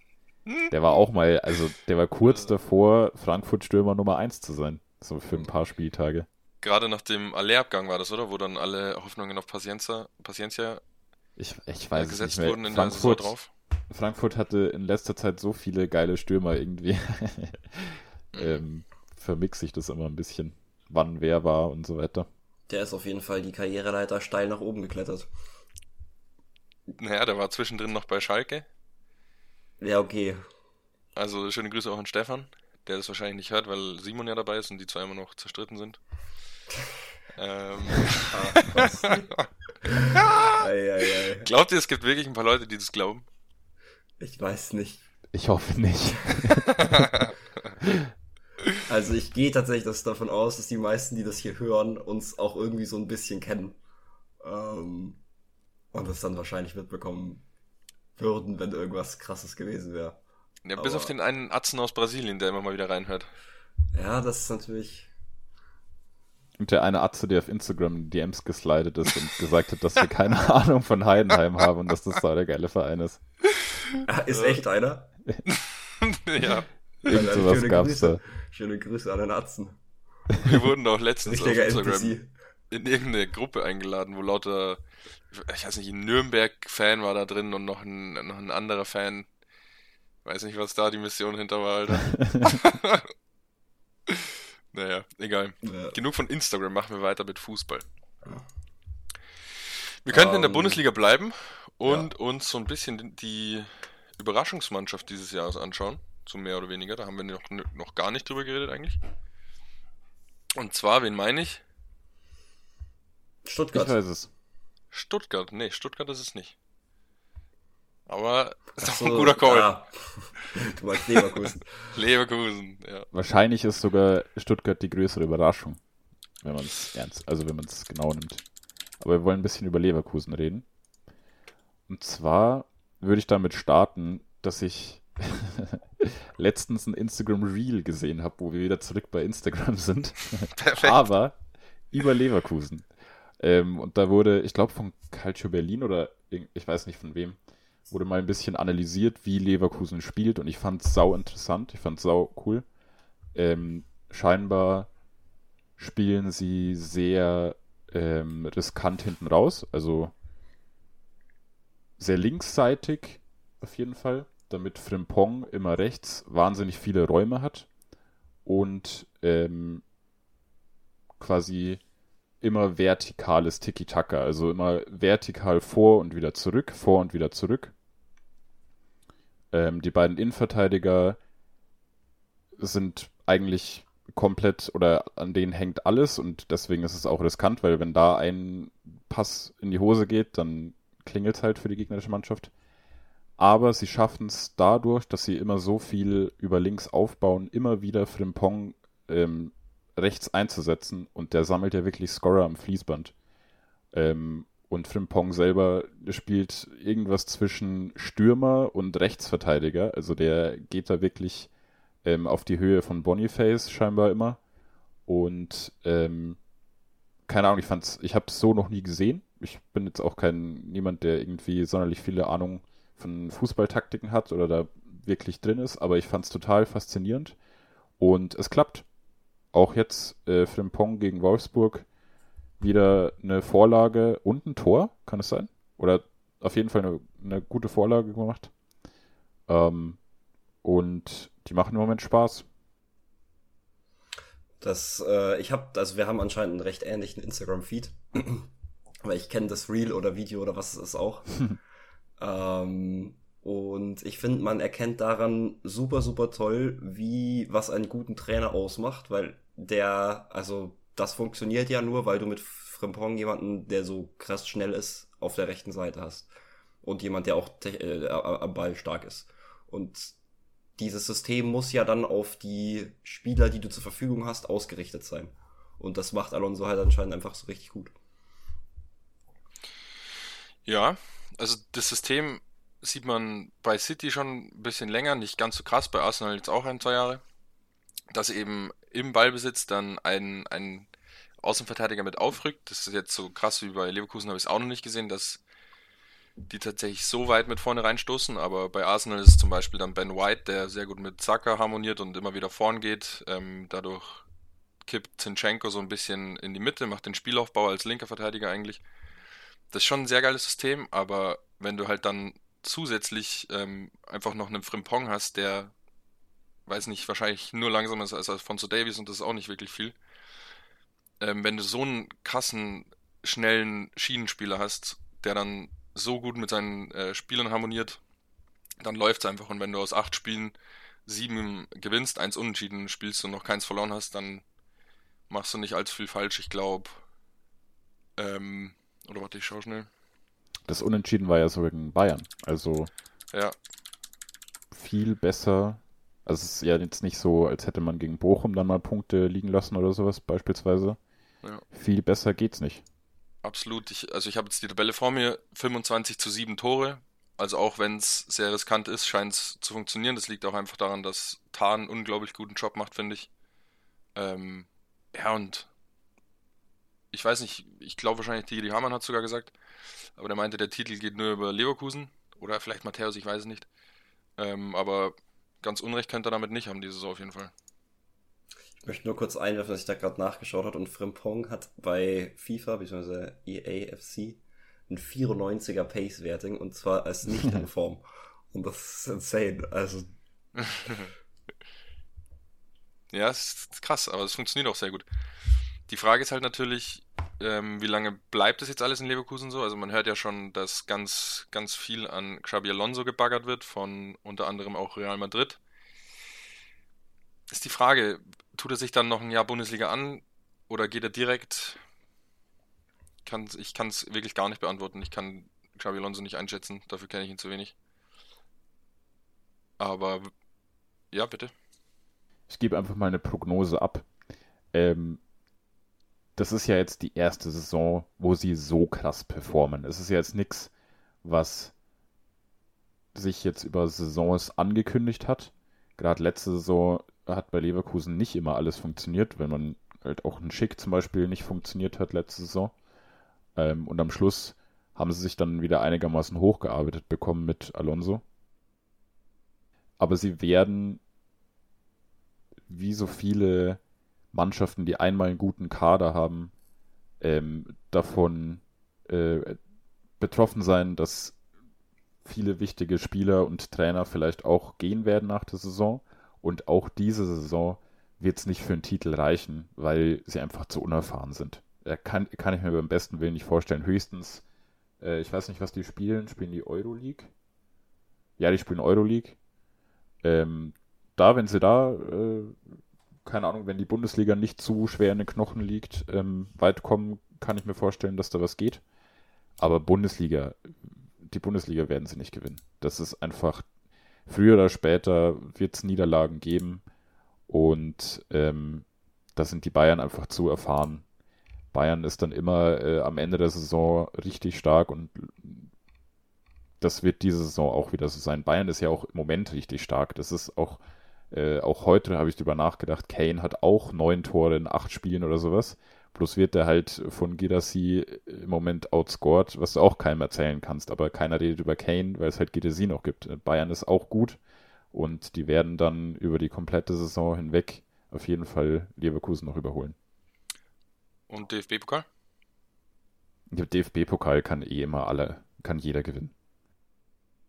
C: Der war auch mal, also der war kurz davor, Frankfurt-Stürmer Nummer 1 zu sein. So für ein paar Spieltage.
A: Gerade nach dem Allerabgang war das, oder? Wo dann alle Hoffnungen auf Paciencia, Paciencia
C: Ich, ich weiß es
A: gesetzt
C: nicht mehr.
A: wurden in der Saison
C: Frankfurt,
A: drauf.
C: Frankfurt hatte in letzter Zeit so viele geile Stürmer irgendwie. ähm, vermixe ich das immer ein bisschen, wann wer war und so weiter.
B: Der ist auf jeden Fall die Karriereleiter steil nach oben geklettert.
A: Naja, der war zwischendrin noch bei Schalke.
B: Ja, okay.
A: Also schöne Grüße auch an Stefan, der das wahrscheinlich nicht hört, weil Simon ja dabei ist und die zwei immer noch zerstritten sind. ähm,
B: Ah, ei, ei, ei.
A: glaubt ihr, es gibt wirklich ein paar Leute, die das glauben?
B: Ich weiß nicht.
C: Ich hoffe nicht.
B: Also ich gehe tatsächlich das davon aus, dass die meisten, die das hier hören, uns auch irgendwie so ein bisschen kennen. Ähm, und das dann wahrscheinlich mitbekommen würden, wenn irgendwas krasses gewesen wäre.
A: Ja, bis
B: Aber-
A: auf den einen Atzen aus Brasilien, der immer mal wieder reinhört.
B: Ja, das ist natürlich.
C: Und der eine Atze, der auf Instagram DMs geslidet ist und gesagt hat, dass wir keine Ahnung von Heidenheim haben und dass das da der geile Verein ist.
B: Ist echt einer?
A: ja,
C: Irgend
B: Dann
C: sowas
B: schöne
C: gab's
B: Grüße.
C: da.
B: Schöne Grüße an den Atzen.
A: wir wurden auch letztens auf Instagram
B: NPC.
A: in irgendeine Gruppe eingeladen, wo lauter, ich weiß nicht, ein Nürnberg-Fan war da drin und noch ein, noch ein anderer Fan. Weiß nicht, was da die Mission hinter war, Alter. naja, egal.
B: Ja.
A: Genug von Instagram, machen wir weiter mit Fußball. Wir könnten in der
B: Ähm,
A: Bundesliga bleiben und uns so ein bisschen die Überraschungsmannschaft dieses Jahres anschauen. So mehr oder weniger. Da haben wir noch, noch gar nicht drüber geredet eigentlich. Und zwar, wen meine ich?
C: Ich
B: Stuttgart.
C: weiß es.
A: Stuttgart. Nee, Stuttgart ist es nicht. Aber ist doch
B: so,
A: ein guter Call.
B: ah. Du meinst Leverkusen.
A: Leverkusen, ja.
C: Wahrscheinlich ist sogar Stuttgart die größere Überraschung, wenn man es ernst, also wenn man es genau nimmt. Aber wir wollen ein bisschen über Leverkusen reden. Und zwar würde ich damit starten, dass ich letztens ein Instagram Reel gesehen habe, wo wir wieder zurück bei Instagram sind.
A: Perfekt.
C: aber über Leverkusen. Ähm, und da wurde, ich glaube von Calcio Berlin oder ich weiß nicht von wem, wurde mal ein bisschen analysiert, wie Leverkusen spielt und ich fand es sau interessant, ich fand es sau cool. Ähm, scheinbar spielen sie sehr ähm, riskant hinten raus, also sehr linksseitig auf jeden Fall, damit Frimpong immer rechts wahnsinnig viele Räume hat und ähm, quasi immer vertikales Tiki-Taka, also immer vertikal vor und wieder zurück, vor und wieder zurück. Ähm, die beiden Innenverteidiger sind eigentlich komplett oder an denen hängt alles und deswegen ist es auch riskant, weil wenn da ein Pass in die Hose geht, dann klingelt es halt für die gegnerische Mannschaft. Aber sie schaffen es dadurch, dass sie immer so viel über links aufbauen, immer wieder Frimpong ähm, rechts einzusetzen und der sammelt ja wirklich Scorer am Fließband. Ähm, und Frimpong selber spielt irgendwas zwischen Stürmer und Rechtsverteidiger. Also der geht da wirklich ähm, auf die Höhe von Boniface scheinbar immer. Und ähm, keine Ahnung, ich fand's, ich habe es so noch nie gesehen. Ich bin jetzt auch kein niemand, der irgendwie sonderlich viele Ahnung von Fußballtaktiken hat oder da wirklich drin ist, aber ich fand's total faszinierend. Und es klappt. Auch jetzt äh, Frimpong gegen Wolfsburg wieder eine Vorlage und ein Tor, kann es sein? Oder auf jeden Fall eine, eine gute Vorlage gemacht. Ähm, und die machen im Moment Spaß.
B: Das, äh, ich habe, also wir haben anscheinend einen recht ähnlichen Instagram-Feed. Aber ich kenne das Reel oder Video oder was es ist auch. ähm, und ich finde, man erkennt daran super, super toll, wie, was einen guten Trainer ausmacht, weil der, also das funktioniert ja nur, weil du mit Frimpong jemanden, der so krass schnell ist, auf der rechten Seite hast. Und jemand, der auch äh, am Ball stark ist. Und dieses System muss ja dann auf die Spieler, die du zur Verfügung hast, ausgerichtet sein. Und das macht Alonso halt anscheinend einfach so richtig gut.
A: Ja, also das System sieht man bei City schon ein bisschen länger, nicht ganz so krass, bei Arsenal jetzt auch ein, zwei Jahre, dass eben im Ballbesitz dann ein, ein Außenverteidiger mit aufrückt. Das ist jetzt so krass wie bei Leverkusen, habe ich es auch noch nicht gesehen, dass die tatsächlich so weit mit vorne reinstoßen, aber bei Arsenal ist es zum Beispiel dann Ben White, der sehr gut mit Saka harmoniert und immer wieder vorn geht. Ähm, dadurch kippt Zinchenko so ein bisschen in die Mitte, macht den Spielaufbau als linker Verteidiger eigentlich. Das ist schon ein sehr geiles System, aber wenn du halt dann zusätzlich ähm, einfach noch einen Frimpong hast, der, weiß nicht, wahrscheinlich nur langsamer ist als Alfonso Davies und das ist auch nicht wirklich viel. Ähm, wenn du so einen krassen, schnellen Schienenspieler hast, der dann so gut mit seinen äh, Spielern harmoniert, dann läuft es einfach. Und wenn du aus acht Spielen sieben gewinnst, eins unentschieden spielst und noch keins verloren hast, dann machst du nicht allzu viel falsch. Ich glaube, ähm, oder warte, ich schau schnell.
C: Das Unentschieden war ja so gegen Bayern. Also
A: ja.
C: viel besser. Also es ist ja jetzt nicht so, als hätte man gegen Bochum dann mal Punkte liegen lassen oder sowas beispielsweise. Ja. Viel besser geht's nicht.
A: Absolut. Ich, also ich habe jetzt die Tabelle vor mir. 25 zu 7 Tore. Also auch wenn es sehr riskant ist, scheint es zu funktionieren. Das liegt auch einfach daran, dass Tarn einen unglaublich guten Job macht, finde ich. Ähm, ja, und ich weiß nicht, ich glaube wahrscheinlich, Didi Hamann hat sogar gesagt, aber der meinte, der Titel geht nur über Leverkusen oder vielleicht Matthäus, ich weiß es nicht. Ähm, aber ganz Unrecht könnte er damit nicht haben, diese Saison auf jeden Fall.
B: Ich möchte nur kurz einwerfen, dass ich da gerade nachgeschaut habe und Frimpong hat bei FIFA bzw. EAFC ein 94er Pace-Werting und zwar als nicht in Form. Und das ist insane. Also.
A: ja, ist krass, aber es funktioniert auch sehr gut. Die Frage ist halt natürlich, ähm, wie lange bleibt es jetzt alles in Leverkusen so? Also man hört ja schon, dass ganz, ganz viel an Xabi Alonso gebaggert wird, von unter anderem auch Real Madrid. Ist die Frage, tut er sich dann noch ein Jahr Bundesliga an oder geht er direkt? Kann, ich kann es wirklich gar nicht beantworten. Ich kann Xabi Alonso nicht einschätzen, dafür kenne ich ihn zu wenig. Aber ja, bitte.
C: Ich gebe einfach mal eine Prognose ab. Ähm, das ist ja jetzt die erste Saison, wo sie so krass performen. Es ist ja jetzt nichts, was sich jetzt über Saisons angekündigt hat. Gerade letzte Saison hat bei Leverkusen nicht immer alles funktioniert, wenn man halt auch ein Schick zum Beispiel nicht funktioniert hat letzte Saison. Ähm, und am Schluss haben sie sich dann wieder einigermaßen hochgearbeitet bekommen mit Alonso. Aber sie werden, wie so viele Mannschaften, die einmal einen guten Kader haben, ähm, davon äh, betroffen sein, dass viele wichtige Spieler und Trainer vielleicht auch gehen werden nach der Saison. Und auch diese Saison wird es nicht für einen Titel reichen, weil sie einfach zu unerfahren sind. Kann, kann ich mir beim besten Willen nicht vorstellen. Höchstens, äh, ich weiß nicht, was die spielen. Spielen die Euroleague? Ja, die spielen Euroleague. Ähm, da, wenn sie da äh, keine Ahnung, wenn die Bundesliga nicht zu schwer in den Knochen liegt, ähm, weit kommen, kann ich mir vorstellen, dass da was geht. Aber Bundesliga, die Bundesliga werden sie nicht gewinnen. Das ist einfach, früher oder später wird es Niederlagen geben und ähm, da sind die Bayern einfach zu erfahren. Bayern ist dann immer äh, am Ende der Saison richtig stark und das wird diese Saison auch wieder so sein. Bayern ist ja auch im Moment richtig stark. Das ist auch äh, auch heute habe ich drüber nachgedacht, Kane hat auch neun Tore in acht Spielen oder sowas. Plus wird er halt von Girassi im Moment outscored, was du auch keinem erzählen kannst. Aber keiner redet über Kane, weil es halt Girassi noch gibt. Bayern ist auch gut und die werden dann über die komplette Saison hinweg auf jeden Fall Leverkusen noch überholen.
A: Und DFB-Pokal?
C: DFB-Pokal kann eh immer alle, kann jeder gewinnen.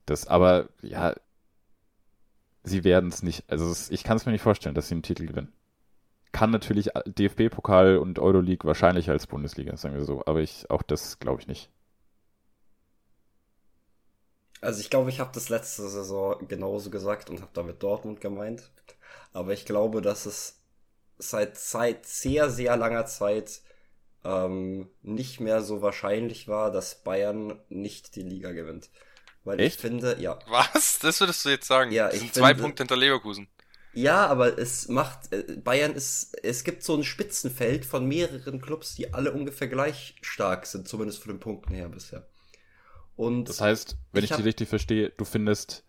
C: Das aber, ja, sie werden es nicht, also ich kann es mir nicht vorstellen, dass sie einen Titel gewinnen. Kann natürlich DFB-Pokal und Euroleague wahrscheinlich als Bundesliga, sagen wir so, aber ich auch das glaube ich nicht.
B: Also ich glaube, ich habe das letzte Saison genauso gesagt und habe damit Dortmund gemeint. Aber ich glaube, dass es seit, seit sehr, sehr langer Zeit ähm, nicht mehr so wahrscheinlich war, dass Bayern nicht die Liga gewinnt. Weil
C: Echt?
B: ich finde, ja.
A: Was? Das würdest du jetzt sagen?
B: Ja,
A: Die
B: ich
A: sind zwei
B: finde-
A: Punkte hinter Leverkusen.
B: Ja, aber es macht, äh, Bayern ist, es gibt so ein Spitzenfeld von mehreren Clubs, die alle ungefähr gleich stark sind, zumindest von den Punkten her bisher. Und
C: Das heißt, wenn
B: Ich
C: ich, dich richtig verstehe, du findest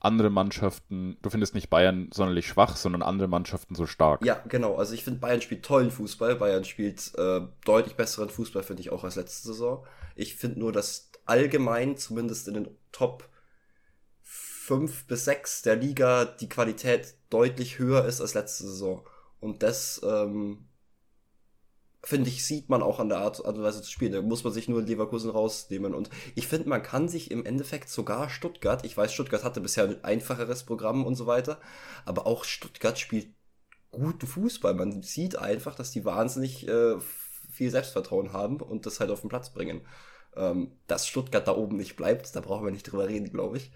C: andere Mannschaften, du findest nicht Bayern sonderlich schwach, sondern andere Mannschaften so stark.
B: Ja, genau. Also ich finde, Bayern spielt tollen Fußball. Bayern spielt äh, deutlich besseren Fußball, finde ich, auch als letzte Saison. Ich finde nur, dass allgemein, zumindest in den Top 5 bis 6 der Liga, die Qualität deutlich höher ist als letzte Saison. Und das, ähm, finde ich, sieht man auch an der Art, und Weise zu spielen. Da muss man sich nur Leverkusen rausnehmen. Und ich finde, man kann sich im Endeffekt sogar Stuttgart, ich weiß, Stuttgart hatte bisher ein einfacheres Programm und so weiter, aber auch Stuttgart spielt guten Fußball. Man sieht einfach, dass die wahnsinnig äh, viel Selbstvertrauen haben und das halt auf den Platz bringen. Ähm, dass Stuttgart da oben nicht bleibt, da brauchen wir nicht drüber reden, glaube ich.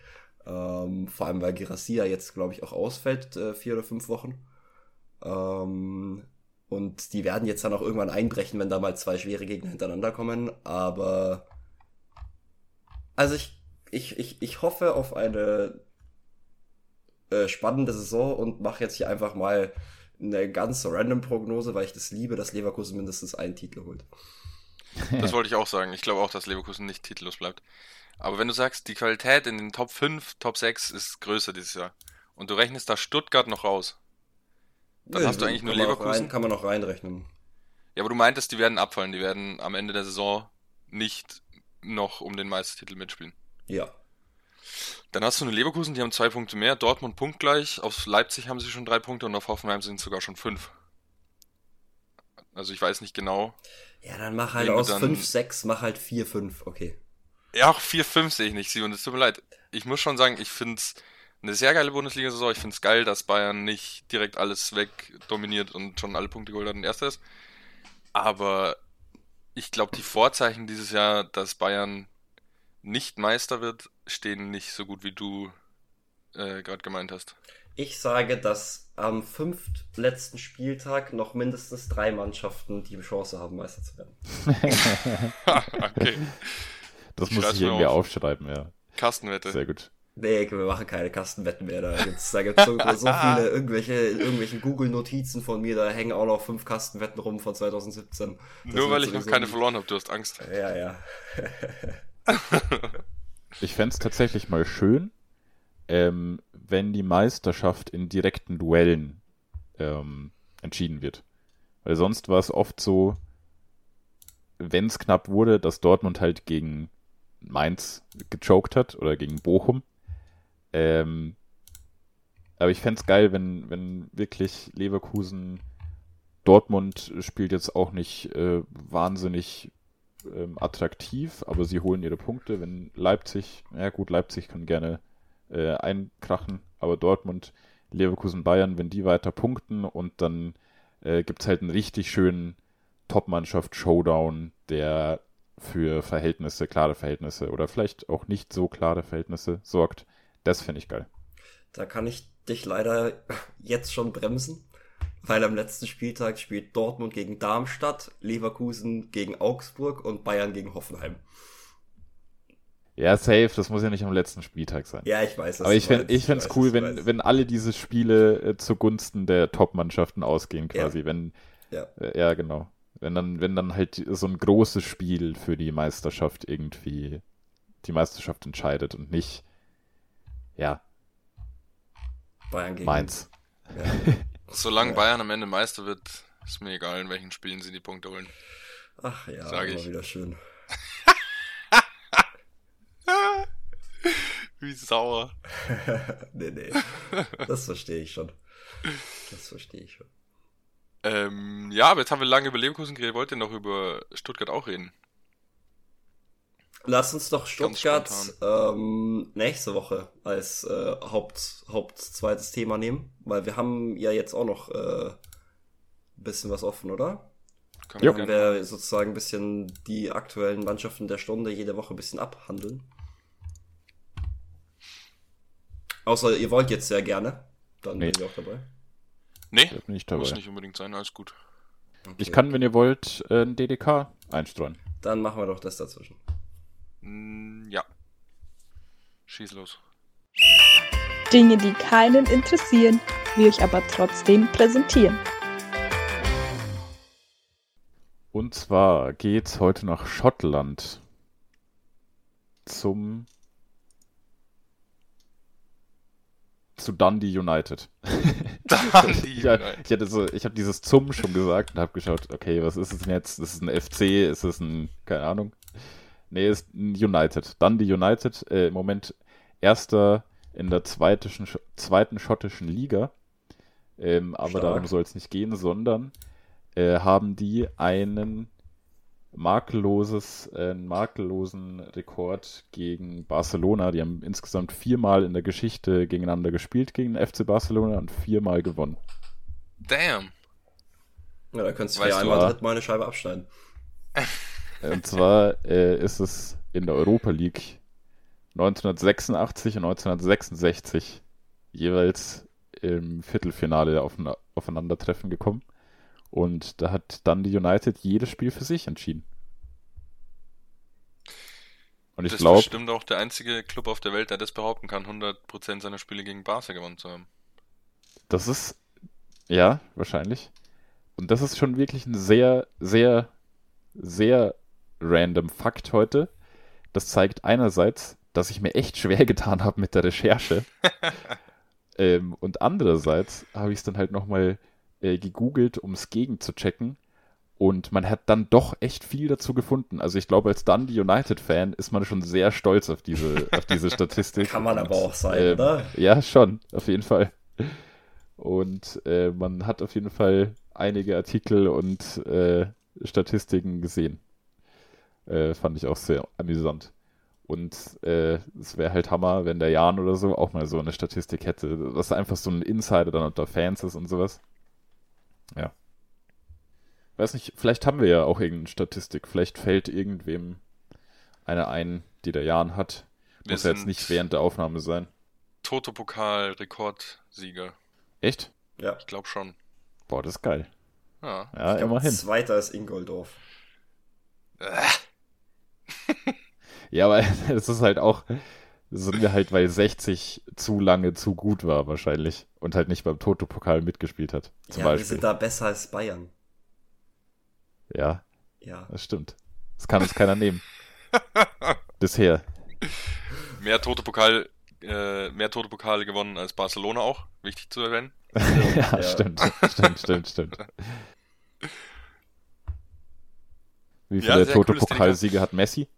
B: Ähm, vor allem, weil Girassia jetzt, glaube ich, auch ausfällt, äh, vier oder fünf Wochen. Ähm, und die werden jetzt dann auch irgendwann einbrechen, wenn da mal zwei schwere Gegner hintereinander kommen. Aber also ich, ich, ich, ich hoffe auf eine äh, spannende Saison und mache jetzt hier einfach mal eine ganz random Prognose, weil ich das liebe, dass Leverkusen mindestens einen Titel holt.
A: Das wollte ich auch sagen. Ich glaube auch, dass Leverkusen nicht titellos bleibt. Aber wenn du sagst, die Qualität in den Top 5, Top 6 ist größer dieses Jahr und du rechnest da Stuttgart noch raus, Dann hast du eigentlich nur Leverkusen?
B: Rein, kann man noch reinrechnen.
A: ja, aber du meintest, die werden abfallen, die werden am Ende der Saison nicht noch um den Meistertitel mitspielen.
B: Ja.
A: Dann hast du eine Leverkusen, die haben zwei Punkte mehr, Dortmund punktgleich, auf Leipzig haben sie schon drei Punkte und auf Hoffenheim sind es sogar schon fünf. Also ich weiß nicht genau.
B: Ja, dann mach halt aus
A: dann-
B: 5, 6, mach halt 4, 5, okay.
A: Ja, auch 4-5 sehe ich nicht, Simon, es tut mir leid. Ich muss schon sagen, ich finde es eine sehr geile Bundesliga-Saison. Ich finde es geil, dass Bayern nicht direkt alles wegdominiert und schon alle Punkte geholt hat und Erster ist. Aber ich glaube, die Vorzeichen dieses Jahr, dass Bayern nicht Meister wird, stehen nicht so gut, wie du äh, gerade gemeint hast.
B: Ich sage, dass am fünftletzten Spieltag noch mindestens drei Mannschaften die Chance haben, Meister zu werden.
A: okay,
C: Das
A: Ich
C: muss ich irgendwie
A: auf.
C: aufschreiben, ja.
A: Kastenwette.
C: Sehr gut.
B: Nee, wir machen keine Kastenwetten mehr. Da gibt's, da gibt's so, so viele irgendwelche, irgendwelchen Google-Notizen von mir, da hängen auch noch fünf Kastenwetten rum von 2017. Das
A: Nur weil ich noch keine verloren habe, du hast Angst.
B: Ja, ja.
C: Ich fänd's tatsächlich mal schön, ähm, wenn die Meisterschaft in direkten Duellen ähm, entschieden wird. Weil sonst war es oft so, wenn es knapp wurde, dass Dortmund halt gegen Mainz gechoked hat oder gegen Bochum. Ähm, aber ich fänd's geil, wenn, wenn wirklich Leverkusen Dortmund spielt jetzt auch nicht äh, wahnsinnig ähm, attraktiv, aber sie holen ihre Punkte. Wenn Leipzig, ja gut, Leipzig kann gerne äh, einkrachen, aber Dortmund, Leverkusen, Bayern, wenn die weiter punkten und dann äh, gibt's halt einen richtig schönen Top-Mannschaft-Showdown, der für Verhältnisse, klare Verhältnisse oder vielleicht auch nicht so klare Verhältnisse sorgt. Das finde ich geil.
B: Da kann ich dich leider jetzt schon bremsen, weil am letzten Spieltag spielt Dortmund gegen Darmstadt, Leverkusen gegen Augsburg und Bayern gegen Hoffenheim.
C: Ja, safe, das muss ja nicht am letzten Spieltag sein.
B: Ja, ich weiß. was
C: Aber ich fände
B: meinst,
C: ich fänd's
B: weiß,
C: cool, wenn, wenn alle diese Spiele äh, zugunsten der Top-Mannschaften ausgehen, quasi. Wenn,
B: Ja.
C: äh, ja, genau. Wenn dann, wenn dann halt so ein großes Spiel für die Meisterschaft irgendwie die Meisterschaft entscheidet und nicht, ja,
B: Bayern gegen
C: Mainz.
B: Ja.
A: Solange
B: Ja.
A: Bayern am Ende Meister wird, ist mir egal, in welchen Spielen sie die Punkte holen.
B: Ach ja,
A: Sag
B: immer
A: ich.
B: wieder schön.
A: Wie sauer.
B: nee, nee. Das verstehe ich schon. Das verstehe ich schon.
A: Ähm, ja, aber jetzt haben wir lange über Leverkusen geredet. Wollt ihr noch über Stuttgart auch reden?
B: Lass uns doch Stuttgart ähm, nächste Woche als äh, Haupt, Haupt zweites Thema nehmen, weil wir haben ja jetzt auch noch äh, ein bisschen was offen, oder?
A: Können wir
B: sozusagen ein bisschen die aktuellen Mannschaften der Stunde jede Woche ein bisschen abhandeln. Außer ihr wollt jetzt sehr gerne, dann
C: Nee.
B: bin ich auch dabei.
A: Nee,
C: Da bin ich dabei.
A: muss nicht unbedingt sein, alles gut.
B: Okay.
C: Ich kann, wenn ihr wollt, äh, ein DDK einstreuen.
B: Dann machen wir doch das dazwischen.
A: Mm, ja. Schieß los.
D: Dinge, die keinen interessieren, wir euch aber trotzdem präsentieren.
C: Und zwar geht's heute nach Schottland zum zu Dundee United.
A: Dundee
C: ja,
A: United.
C: ich hatte so, ich habe dieses zum schon gesagt und habe geschaut, okay, was ist es denn jetzt? Ist es ein FC? Ist es ein, keine Ahnung. Nee, ist ein United. Dundee United, äh, im Moment erster in der zweitischen, zweiten schottischen Liga. Ähm, aber
B: Stark.
C: darum soll es nicht gehen, sondern äh, haben die einen makelloses, äh, einen makellosen Rekord gegen Barcelona. Die haben insgesamt viermal in der Geschichte gegeneinander gespielt gegen den FC Barcelona und viermal gewonnen.
A: Damn.
B: Ja, da könntest du ja einmal direkt mal eine Scheibe abschneiden.
C: Und zwar äh, ist es in der Europa League 1986 und 1966 jeweils im Viertelfinale auf ein Aufeinandertreffen gekommen. Und da hat dann die United jedes Spiel für sich entschieden. Und ich
A: das ist
C: glaube,
A: bestimmt auch der einzige Club auf der Welt, der das behaupten kann, 100% seiner Spiele gegen Barca gewonnen zu haben.
C: das ist, ja, wahrscheinlich. Und das ist schon wirklich ein sehr, sehr, sehr random Fakt heute. Das zeigt einerseits, dass ich mir echt schwer getan habe mit der Recherche. ähm, und andererseits habe ich es dann halt nochmal äh, gegoogelt, um es gegen zu checken. Und man hat dann doch echt viel dazu gefunden. Also ich glaube, als Dundee United-Fan ist man schon sehr stolz auf diese, auf diese Statistik.
B: Kann man aber auch sein,
C: ähm,
B: oder?
C: Ja, schon, auf jeden Fall. Und äh, man hat auf jeden Fall einige Artikel und äh, Statistiken gesehen. Äh, fand ich auch sehr amüsant. Und äh, es wäre halt Hammer, wenn der Jan oder so auch mal so eine Statistik hätte, was einfach so ein Insider dann unter Fans ist und sowas. Ja. Weiß nicht, vielleicht haben wir ja auch irgendeine Statistik. Vielleicht fällt irgendwem eine ein, die der Jan hat.
A: Wir
C: Muss ja jetzt nicht während der Aufnahme sein.
A: Toto-Pokal-Rekordsieger.
C: Echt?
B: Ja.
A: Ich glaube schon.
C: Boah, das ist geil.
A: Ja.
C: Ja,
B: Ich glaub,
C: immerhin.
B: Zweiter ist Ingoldorf.
A: Äh,
C: Ja, aber es ist halt auch, das sind wir halt, weil 60 zu lange zu gut war wahrscheinlich und halt nicht beim Toto-Pokal mitgespielt hat. Zum
B: ja, wir
C: Beispiel.
B: sind da besser als Bayern.
C: Ja,
B: Ja.
C: das stimmt. Das kann uns keiner nehmen. Bisher.
A: mehr Toto-Pokal, äh, mehr Toto-Pokale gewonnen als Barcelona auch. Wichtig zu erwähnen.
C: ja,
B: Ja.
C: stimmt. Stimmt, stimmt, stimmt. Wie
A: Ja,
C: viele
A: cooles
C: Toto-Pokalsiege hat Messi?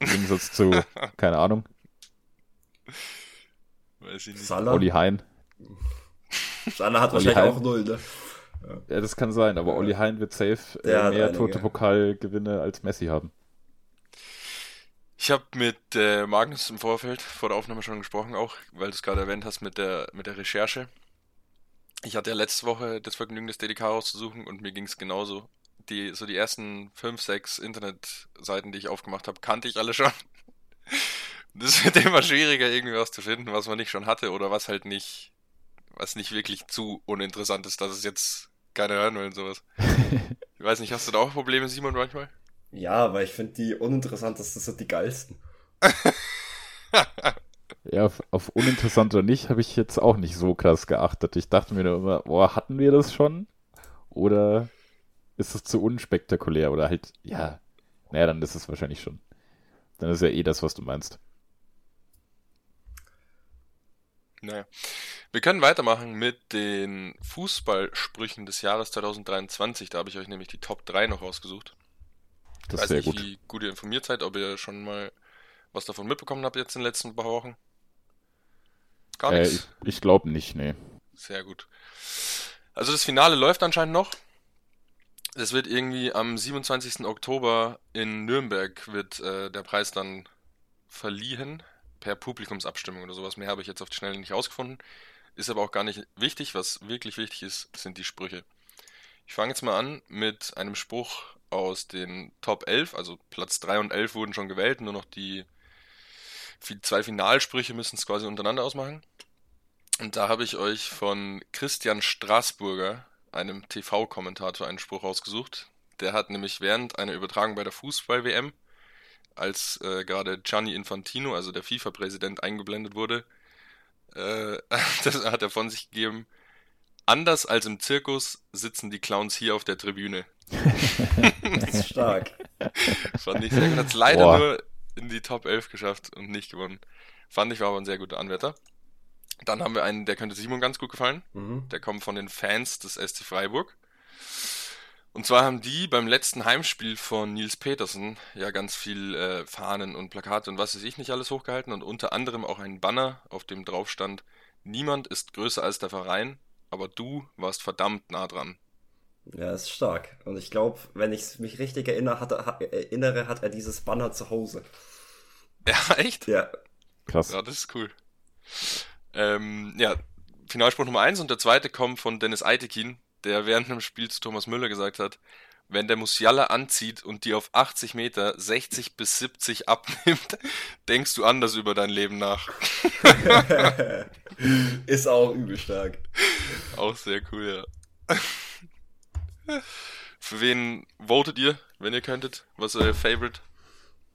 C: Im Gegensatz zu, keine Ahnung,
A: Weiß ich nicht.
B: Salah.
C: Olli Hein.
B: Salah hat
C: Olli
B: wahrscheinlich
C: Hein.
B: auch null, ne?
C: Ja, das kann sein, aber
B: Ja.
C: Olli Hein wird safe
B: Der
C: äh,
B: hat
C: mehr
B: einige.
C: Toto-Pokal-Gewinne als Messi haben.
A: Ich habe mit äh, Magnus im Vorfeld vor der Aufnahme schon gesprochen, auch weil du es gerade erwähnt hast mit der, mit der Recherche. Ich hatte ja letzte Woche das Vergnügen, das DDK rauszusuchen und mir ging es genauso. Die, so die ersten fünf, sechs Internetseiten, die ich aufgemacht habe, kannte ich alle schon. Das wird immer schwieriger, irgendwie was zu finden, was man nicht schon hatte oder was halt nicht, was nicht wirklich zu uninteressant ist, dass es jetzt keiner hören will und sowas. Ich weiß nicht, hast du da auch Probleme, Simon, manchmal?
B: Ja, weil ich finde die uninteressantesten sind die geilsten.
C: Ja, auf, auf uninteressant oder nicht habe ich jetzt auch nicht so krass geachtet. Ich dachte mir nur immer, boah, hatten wir das schon? Oder ist es zu unspektakulär? Oder halt, ja, naja, dann ist es wahrscheinlich schon. Dann ist ja eh das, was du meinst.
A: Naja. Wir können weitermachen mit den Fußballsprüchen des Jahres 2023. Da habe ich euch nämlich die Top 3 noch rausgesucht.
C: Das ist sehr
A: nicht,
C: gut.
A: wie gut ihr informiert seid, ob ihr schon mal was davon mitbekommen habt jetzt in den letzten paar Wochen. Gar
C: Äh,
A: nichts.
C: ich ich glaube nicht, nee.
A: Sehr gut. Also das Finale läuft anscheinend noch. Es wird irgendwie am 27. Oktober in Nürnberg wird äh, der Preis dann verliehen per Publikumsabstimmung oder sowas. Mehr habe ich jetzt auf die Schnelle nicht rausgefunden. Ist aber auch gar nicht wichtig. Was wirklich wichtig ist, sind die Sprüche. Ich fange jetzt mal an mit einem Spruch aus den Top 11. Also Platz 3 und 11 wurden schon gewählt. Nur noch die zwei Finalsprüche müssen es quasi untereinander ausmachen. Und da habe ich euch von Christian Straßburger, einem TV-Kommentator, einen Spruch rausgesucht. Der hat nämlich während einer Übertragung bei der Fußball-WM als äh, gerade Gianni Infantino, also der FIFA-Präsident, eingeblendet wurde. Äh, das hat er von sich gegeben. Anders als im Zirkus sitzen die Clowns hier auf der Tribüne.
B: Das ist stark.
A: Fand ich sehr gut. Hat es leider
C: Boah.
A: nur in die Top 11 geschafft und nicht gewonnen. Fand ich war aber ein sehr guter Anwärter. Dann haben wir einen, der könnte Simon ganz gut gefallen.
B: Mhm.
A: Der kommt von den Fans des SC Freiburg. Und zwar haben die beim letzten Heimspiel von Nils Petersen ja ganz viel äh, Fahnen und Plakate und was weiß ich nicht alles hochgehalten und unter anderem auch einen Banner, auf dem drauf stand, niemand ist größer als der Verein, aber du warst verdammt nah dran.
B: Ja, ist stark. Und ich glaube, wenn ich mich richtig erinnere, hat er, erinnere, hat er dieses Banner zu Hause.
A: Ja, echt?
B: Ja.
C: Krass.
A: Ja, das ist cool. Ähm, ja, Finalspruch Nummer eins und der zweite kommt von Dennis Eitekin, der während einem Spiel zu Thomas Müller gesagt hat, wenn der Musiala anzieht und die auf 80 Meter 60 bis 70 abnimmt, denkst du anders über dein Leben nach.
B: ist auch übel stark.
A: Auch sehr cool, ja. Für wen votet ihr, wenn ihr könntet? Was ist euer Favorite?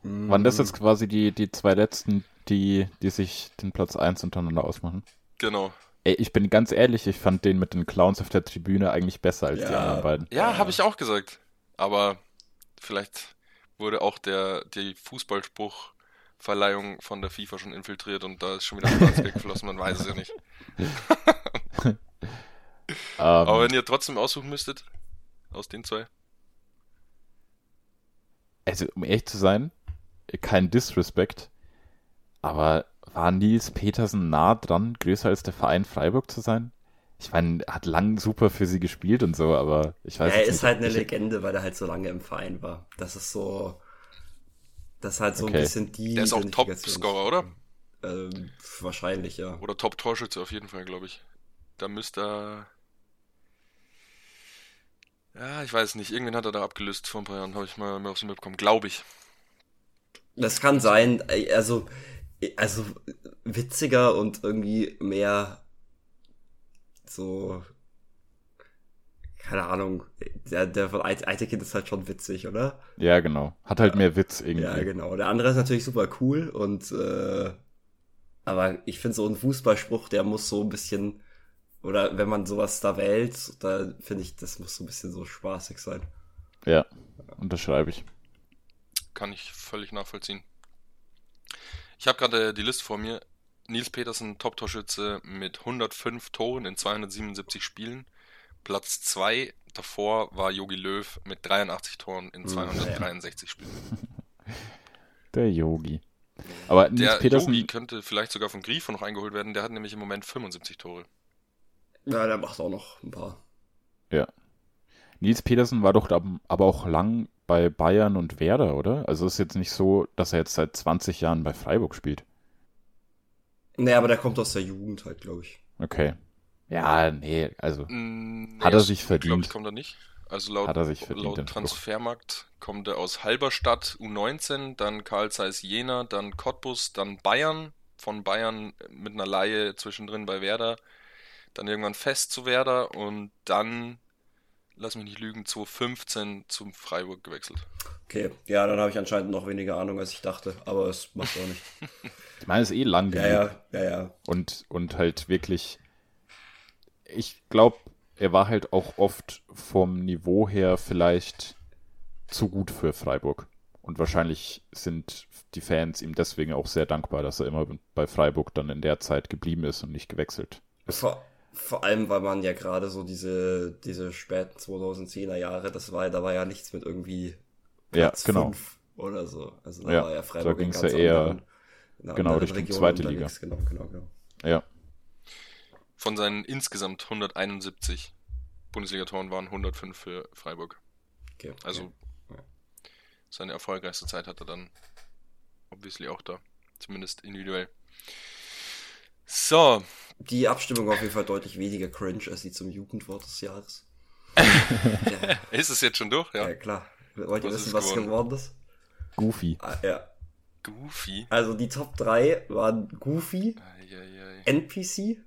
C: Waren das jetzt quasi die, die zwei letzten, die, die sich den Platz 1 untereinander ausmachen?
A: Genau.
C: Ey, ich bin ganz ehrlich, ich fand den mit den Clowns auf der Tribüne eigentlich besser als die
B: Ja.
C: anderen beiden.
A: Ja,
B: Ja.
A: habe ich auch gesagt. Aber vielleicht wurde auch der die Fußballspruchverleihung von der FIFA schon infiltriert und da ist schon wieder Staatsgeld geflossen, man weiß es ja nicht. Aber
C: Ähm,
A: wenn ihr trotzdem aussuchen müsstet, aus den zwei.
C: also, um ehrlich zu sein, kein Disrespect, aber war Nils Petersen nah dran, größer als der Verein Freiburg zu sein? Ich meine, er hat lang super für sie gespielt und so, aber ich weiß
B: er
C: jetzt
B: ist
C: nicht,
B: halt eine Legende, weil er halt so lange im Verein war. Das ist so. Das ist halt so
C: Okay.
B: ein bisschen die.
A: Der ist auch. Topscorer, oder?
B: Ähm, wahrscheinlich, ja.
A: Oder Top-Torschütze auf jeden Fall, glaube ich. Da müsste er. Ja, ich weiß nicht. Irgendwen hat er da abgelöst vor ein paar Jahren, habe ich mal, mal aufs mitbekommen. Glaube ich.
B: Das kann sein, also, also witziger und irgendwie mehr so, keine Ahnung, der, der von Eite- Eitekind ist halt schon witzig, oder?
C: Ja, genau. Hat halt mehr Witz irgendwie.
B: Ja, genau. Der andere ist natürlich super cool und, äh, aber ich finde so ein Fußballspruch, der muss so ein bisschen, oder wenn man sowas da wählt, da finde ich, das muss so ein bisschen so spaßig sein.
C: Ja, unterschreibe ich.
A: Kann ich völlig nachvollziehen. Ich habe gerade die Liste vor mir. Nils Petersen, Top-Torschütze mit 105 Toren in 277 Spielen. Platz 2 davor war Jogi Löw mit 83 Toren in
B: Hm,
A: 263 Spielen.
C: Der Yogi. Aber Nils
A: Der
C: Petersen,
A: Jogi könnte vielleicht sogar von Grifo noch eingeholt werden. Der hat nämlich im Moment 75 Tore.
B: Ja, der macht auch noch ein paar.
C: Nils Petersen war doch ab- aber auch lang bei Bayern und Werder, oder? Also es ist jetzt nicht so, dass er jetzt seit 20 Jahren bei Freiburg spielt.
B: Nee, aber der kommt aus der Jugend halt, glaube ich.
C: Okay. Ja, nee, also
A: Mm,
C: Hat er
A: aus
C: sich
A: Jugend, glaub
C: verdient.
A: Ich, kommt er nicht. Also laut,
C: Hat er sich verdient,
A: laut. Transfermarkt kommt er aus Halberstadt U19, dann Karl Zeiss Jena, dann Cottbus, dann Bayern. Von Bayern mit einer Laie zwischendrin bei Werder. Dann irgendwann fest zu Werder und dann, lass mich nicht lügen, 2015 zum Freiburg gewechselt.
B: Okay, ja, dann habe ich anscheinend noch weniger Ahnung, als ich dachte, aber es macht auch nicht.
C: ich meine, es ist eh lang
B: ja,
C: genug.
B: ja, ja, ja.
C: Und, und halt wirklich, ich glaube, er war halt auch oft vom Niveau her vielleicht zu gut für Freiburg. Und wahrscheinlich sind die Fans ihm deswegen auch sehr dankbar, dass er immer bei Freiburg dann in der Zeit geblieben ist und nicht gewechselt.
B: Vor, vor allem, weil man ja gerade so diese, diese späten 2010er Jahre, das war, da war ja nichts mit irgendwie
C: Ja,
B: Platz
C: genau.
B: fünf oder so. Also da
C: Ja,
B: war ja
C: da
B: Freiburg in
C: ging's
B: ganz
C: ja eher-
B: anderen-
C: genau, Richtung
B: Region
C: zweite Liga.
B: Genau, genau, genau.
C: Ja,
A: Von seinen insgesamt 171 Bundesligatoren waren 105 für Freiburg.
B: Okay.
A: Also
B: Ja.
A: seine erfolgreichste Zeit hat er dann obviously auch da. Zumindest individuell. So,
B: Die Abstimmung war auf jeden Fall deutlich weniger cringe als die zum Jugendwort des Jahres. ja,
A: ist es jetzt schon durch? Ja.
B: ja, klar. Wollt ihr
A: Was
B: wissen, was
A: geworden?
B: geworden ist?
C: Goofy.
B: Ah, ja.
A: Goofy.
B: Also die Top 3 waren Goofy,
A: Eieiei.
B: NPC.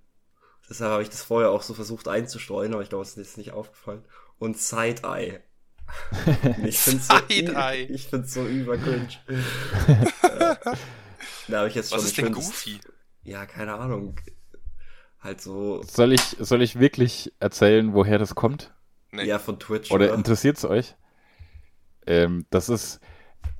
B: Deshalb habe ich das vorher auch so versucht einzustreuen, aber ich glaube, es ist jetzt nicht aufgefallen. Und Side-Eye. Ich find's so,
A: Side-Eye.
B: ich find's so übercringe. da habe ich jetzt schon
A: Was ist denn Goofy?
B: Ja, keine Ahnung. Halt so,
C: Soll ich, soll ich wirklich erzählen, woher das kommt?
A: Nee.
B: ja, von Twitch.
C: Oder interessiert es euch? Ähm, das ist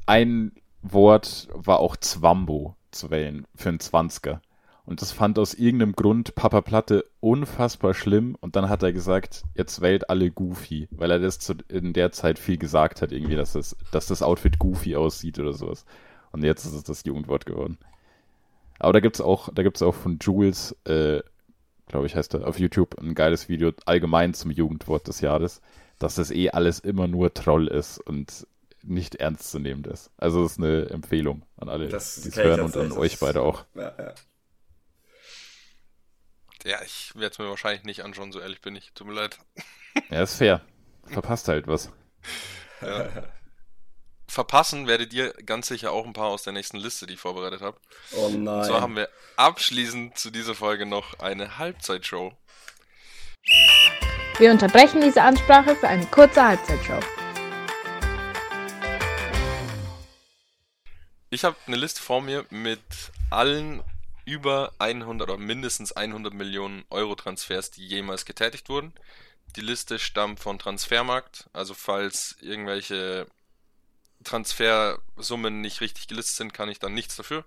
C: ein Wort, war auch Zwambo zu wählen für einen Zwanziger. Und das fand aus irgendeinem Grund Papa Platte unfassbar schlimm. Und dann hat er gesagt, jetzt wählt alle Goofy, weil er das zu, in der Zeit viel gesagt hat, irgendwie, dass das, dass das Outfit Goofy aussieht oder sowas. Und jetzt ist es das Jugendwort geworden. Aber da gibt's auch, da gibt's auch von Jules, äh, glaube ich, heißt er, auf YouTube ein geiles Video allgemein zum Jugendwort des Jahres, dass das eh alles immer nur Troll ist und nicht ernstzunehmend ist. Also das ist eine Empfehlung an alle, die es hören und an euch beide auch.
B: Ja, ja.
A: Ja, ich werde es mir wahrscheinlich nicht anschauen, so ehrlich bin ich. Tut mir leid.
C: Ja, ist fair. Verpasst halt was.
A: Ja. Verpassen werdet ihr ganz sicher auch ein paar aus der nächsten Liste, die ich vorbereitet habe.
B: Oh
A: Und
B: nein.
A: zwar haben wir abschließend zu dieser Folge noch eine Halbzeitshow.
D: Wir unterbrechen diese Ansprache für eine kurze Halbzeitshow.
A: Ich habe eine Liste vor mir mit allen über 100 oder mindestens 100 Millionen Euro Transfers, die jemals getätigt wurden. Die Liste stammt von Transfermarkt, also falls irgendwelche Transfersummen nicht richtig gelistet sind, kann ich dann nichts dafür.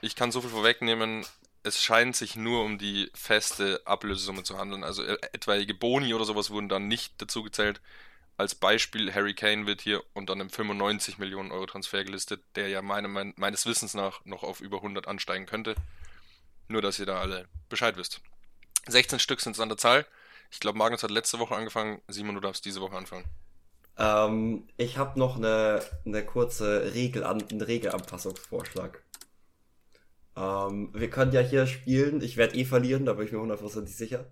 A: Ich kann so viel vorwegnehmen, es scheint sich nur um die feste Ablösesumme zu handeln. Also äh, etwaige Boni oder sowas wurden dann nicht dazu gezählt. Als Beispiel, Harry Kane wird hier unter einem 95 Millionen Euro Transfer gelistet, der ja meine, mein, meines Wissens nach noch auf über 100 ansteigen könnte. Nur, dass ihr da alle Bescheid wisst. 16 Stück sind es an der Zahl. Ich glaube, Magnus hat letzte Woche angefangen. Simon, du darfst diese Woche anfangen.
B: Ähm, ich habe noch eine, eine kurze Regel einen Regelanpassungsvorschlag. Ähm, wir können ja hier spielen. Ich werde eh verlieren, da bin ich mir hundertprozentig sicher.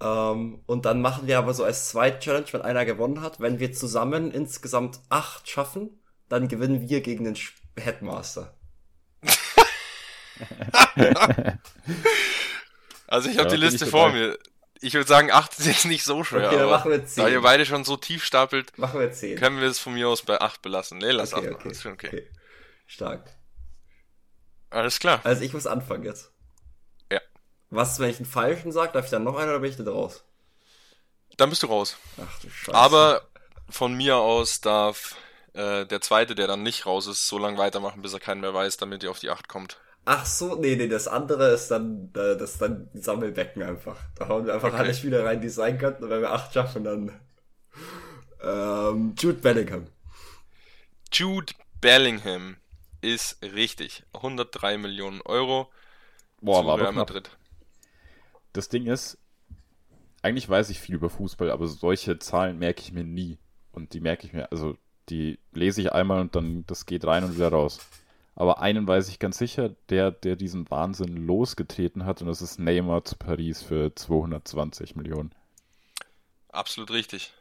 B: Ähm, und dann machen wir aber so als Zweit-Challenge, wenn einer gewonnen hat, wenn wir zusammen insgesamt acht schaffen, dann gewinnen wir gegen den Headmaster.
A: Also ich habe
C: Ja,
A: die Liste vor mir. Ich würde sagen, 8 ist jetzt nicht so schwer.
B: Okay, dann machen wir
A: da ihr
B: 10.
A: beide schon so tief stapelt,
B: Machen wir zehn.
A: können wir es von mir aus bei 8 belassen. Nee, lass
B: okay,
A: 8
B: okay,
A: machen. Ist schon okay.
B: okay. Stark.
A: Alles klar.
B: Also ich muss anfangen jetzt.
A: Ja.
B: Was, wenn ich einen falschen sage, darf ich dann noch einen oder bin ich denn raus?
A: Dann bist du raus.
B: Ach du Scheiße.
A: Aber von mir aus darf äh, der zweite, der dann nicht raus ist, so lange weitermachen, bis er keinen mehr weiß, damit ihr auf die 8 kommt.
B: Ach so, nee, nee, das andere ist dann, äh, das ist dann Sammelbecken einfach. Da hauen wir einfach
A: Okay.
B: alle Spieler rein, die es sein könnten. Und wenn wir acht schaffen, dann ähm, Jude Bellingham.
A: Jude Bellingham ist richtig. 103 Millionen Euro
C: Boah,
A: zu
C: war aber
A: Real. Madrid.
C: Das Ding ist, eigentlich weiß ich viel über Fußball, aber solche Zahlen merke ich mir nie. Und die merke ich mir, also die lese ich einmal und dann das geht rein und wieder raus. Aber einen weiß ich ganz sicher, der, der diesen Wahnsinn losgetreten hat, und das ist Neymar zu Paris für 220 Millionen.
A: Absolut richtig.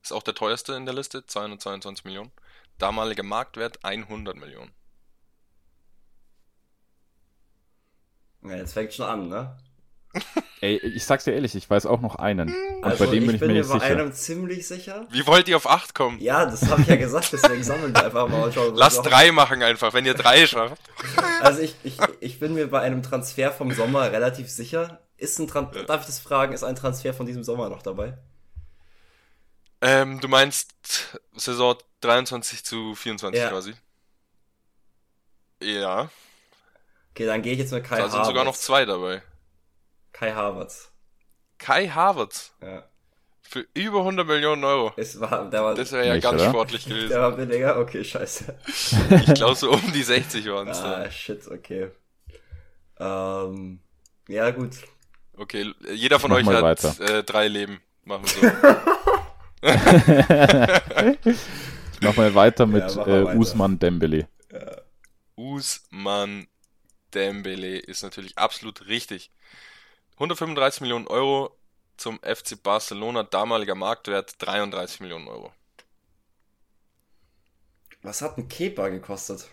A: Ist auch der teuerste in der Liste, 222 Millionen. Damaliger Marktwert 100 Millionen.
B: Ja, jetzt fängt schon an, ne?
C: Ey, ich sag's dir ehrlich, ich weiß auch noch einen. Und
B: Also
C: bei dem bin ich, mir
B: mir
C: nicht
B: bei
C: sicher.
B: einem ziemlich sicher.
A: Wie wollt ihr auf 8 kommen?
B: Ja, das habe ich ja gesagt, deswegen sammeln wir einfach mal schauen.
A: Lasst drei machen einfach, wenn ihr drei schafft.
B: Also ich, ich, ich bin mir bei einem Transfer vom Sommer relativ sicher. Ist ein Tran
A: Ja.
B: Darf ich das fragen, ist ein Transfer von diesem Sommer noch dabei?
A: Ähm, du meinst Saison 23 zu 24
B: Ja.
A: quasi? Ja,
B: Okay, dann gehe ich jetzt mit Kai
A: da sind sogar noch zwei dabei.
B: Kai Havertz.
A: Kai Havertz
B: Ja.
A: für über 100 Millionen Euro.
B: Es war, der war,
A: Das wäre ja
C: Nicht,
A: ganz
C: oder?
A: sportlich
B: der
A: gewesen.
B: war billiger? Okay, scheiße.
A: Ich glaube so um die 60 waren es
B: Ah,
A: dann.
B: shit, okay. Ähm, ja, gut.
A: Okay, jeder von
C: Mach
A: euch hat
C: weiter.
A: äh, drei Leben. Machen wir so.
C: Ich mach mal weiter mit
B: mal
C: äh,
B: weiter.
C: Usman Dembele.
A: Usman Dembele ist natürlich absolut richtig. 135 Millionen Euro zum FC Barcelona, damaliger Marktwert 33 Millionen Euro.
B: Was hat ein Kepa gekostet?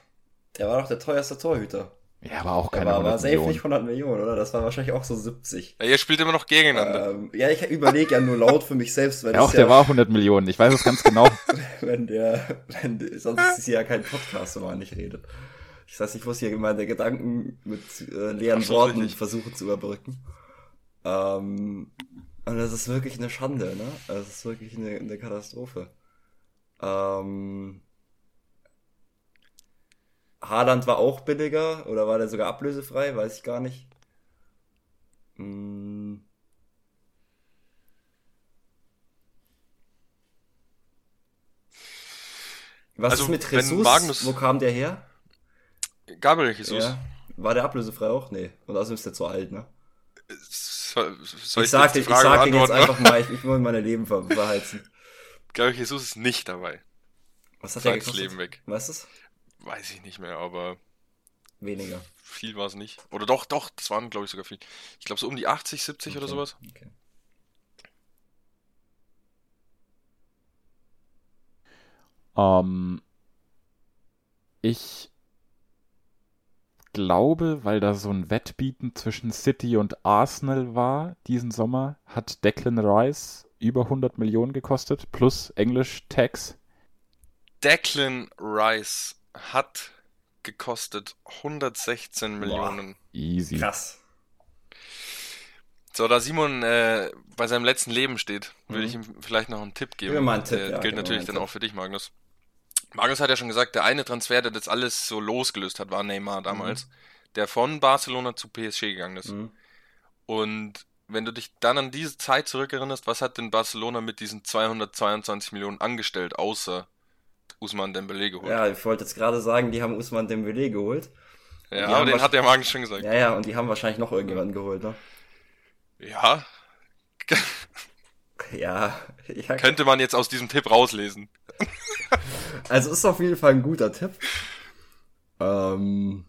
B: Der war doch der teuerste Torhüter.
C: Ja, aber auch keine
B: Aber war
C: 100
B: safe
C: Millionen.
B: nicht 100 Millionen, oder? Das war wahrscheinlich auch so 70.
A: Ja, ihr spielt immer noch gegeneinander.
B: Ähm, ja, ich überlege ja nur laut für mich selbst, weil
C: Ja, auch der war 100 Millionen. Ich weiß es ganz genau.
B: wenn der, wenn, der- sonst ist es ja kein Podcast, wenn man nicht redet. Das heißt, ich muss hier meine Gedanken mit äh, leeren Worten
A: richtig.
B: versuchen zu überbrücken. Ähm, und das ist wirklich eine Schande, ne? Das ist wirklich eine, eine Katastrophe. Ähm, Haaland war auch billiger oder war der sogar ablösefrei? Weiß ich gar nicht. Hm. Was
A: Also,
B: ist mit Jesus?
A: Magnus-
B: Wo kam der her?
A: Gabriel Jesus.
B: Ja. War der ablösefrei auch? Nee. Und außerdem ist der zu alt, ne?
A: Soll, soll
B: ich sag,
A: dir
B: den, ich sag jetzt einfach mal, ich, ich will meine Leben ver verheizen.
A: Gabriel Jesus ist nicht dabei.
B: Was hat
A: Sein
B: gekostet?
A: Leben weg.
B: Was ist?
A: Weiß ich nicht mehr, aber
B: Weniger.
A: viel war es nicht. Oder doch, doch, das waren, glaube ich, sogar viel. Ich glaube, so um die 80, 70 oder
B: Okay.
A: sowas.
B: Okay.
C: Ähm, ich glaube, weil da so ein Wettbieten zwischen City und Arsenal war diesen Sommer, hat Declan Rice über 100 Millionen gekostet, plus Englisch Tax.
A: Declan Rice hat gekostet 116 Millionen.
C: Easy.
B: Krass.
A: So, da Simon äh, bei seinem letzten Leben steht, würde
B: Mhm.
A: ich ihm vielleicht noch einen Tipp geben.
B: Gib mir mal einen Tipp,
A: Der
B: ja,
A: gilt
B: mir
A: natürlich dann
B: Tipp.
A: auch für dich, Magnus. Magnus hat ja schon gesagt, der eine Transfer, der das alles so losgelöst hat, war Neymar damals, der von Barcelona zu PSG gegangen ist.
B: Mhm.
A: Und wenn du dich dann an diese Zeit zurückerinnerst, was hat denn Barcelona mit diesen 222 Millionen angestellt, außer Usman Dembele geholt?
B: Ja, ich wollte jetzt gerade sagen, die haben Usman Dembele geholt.
A: Ja, aber den hat der Magnus schon gesagt.
B: Ja, ja, und die haben wahrscheinlich noch irgendjemanden geholt, ne?
A: Ja,
B: Ja, ja.
A: könnte man jetzt aus diesem Tipp rauslesen.
B: Also ist auf jeden Fall ein guter Tipp. Ähm.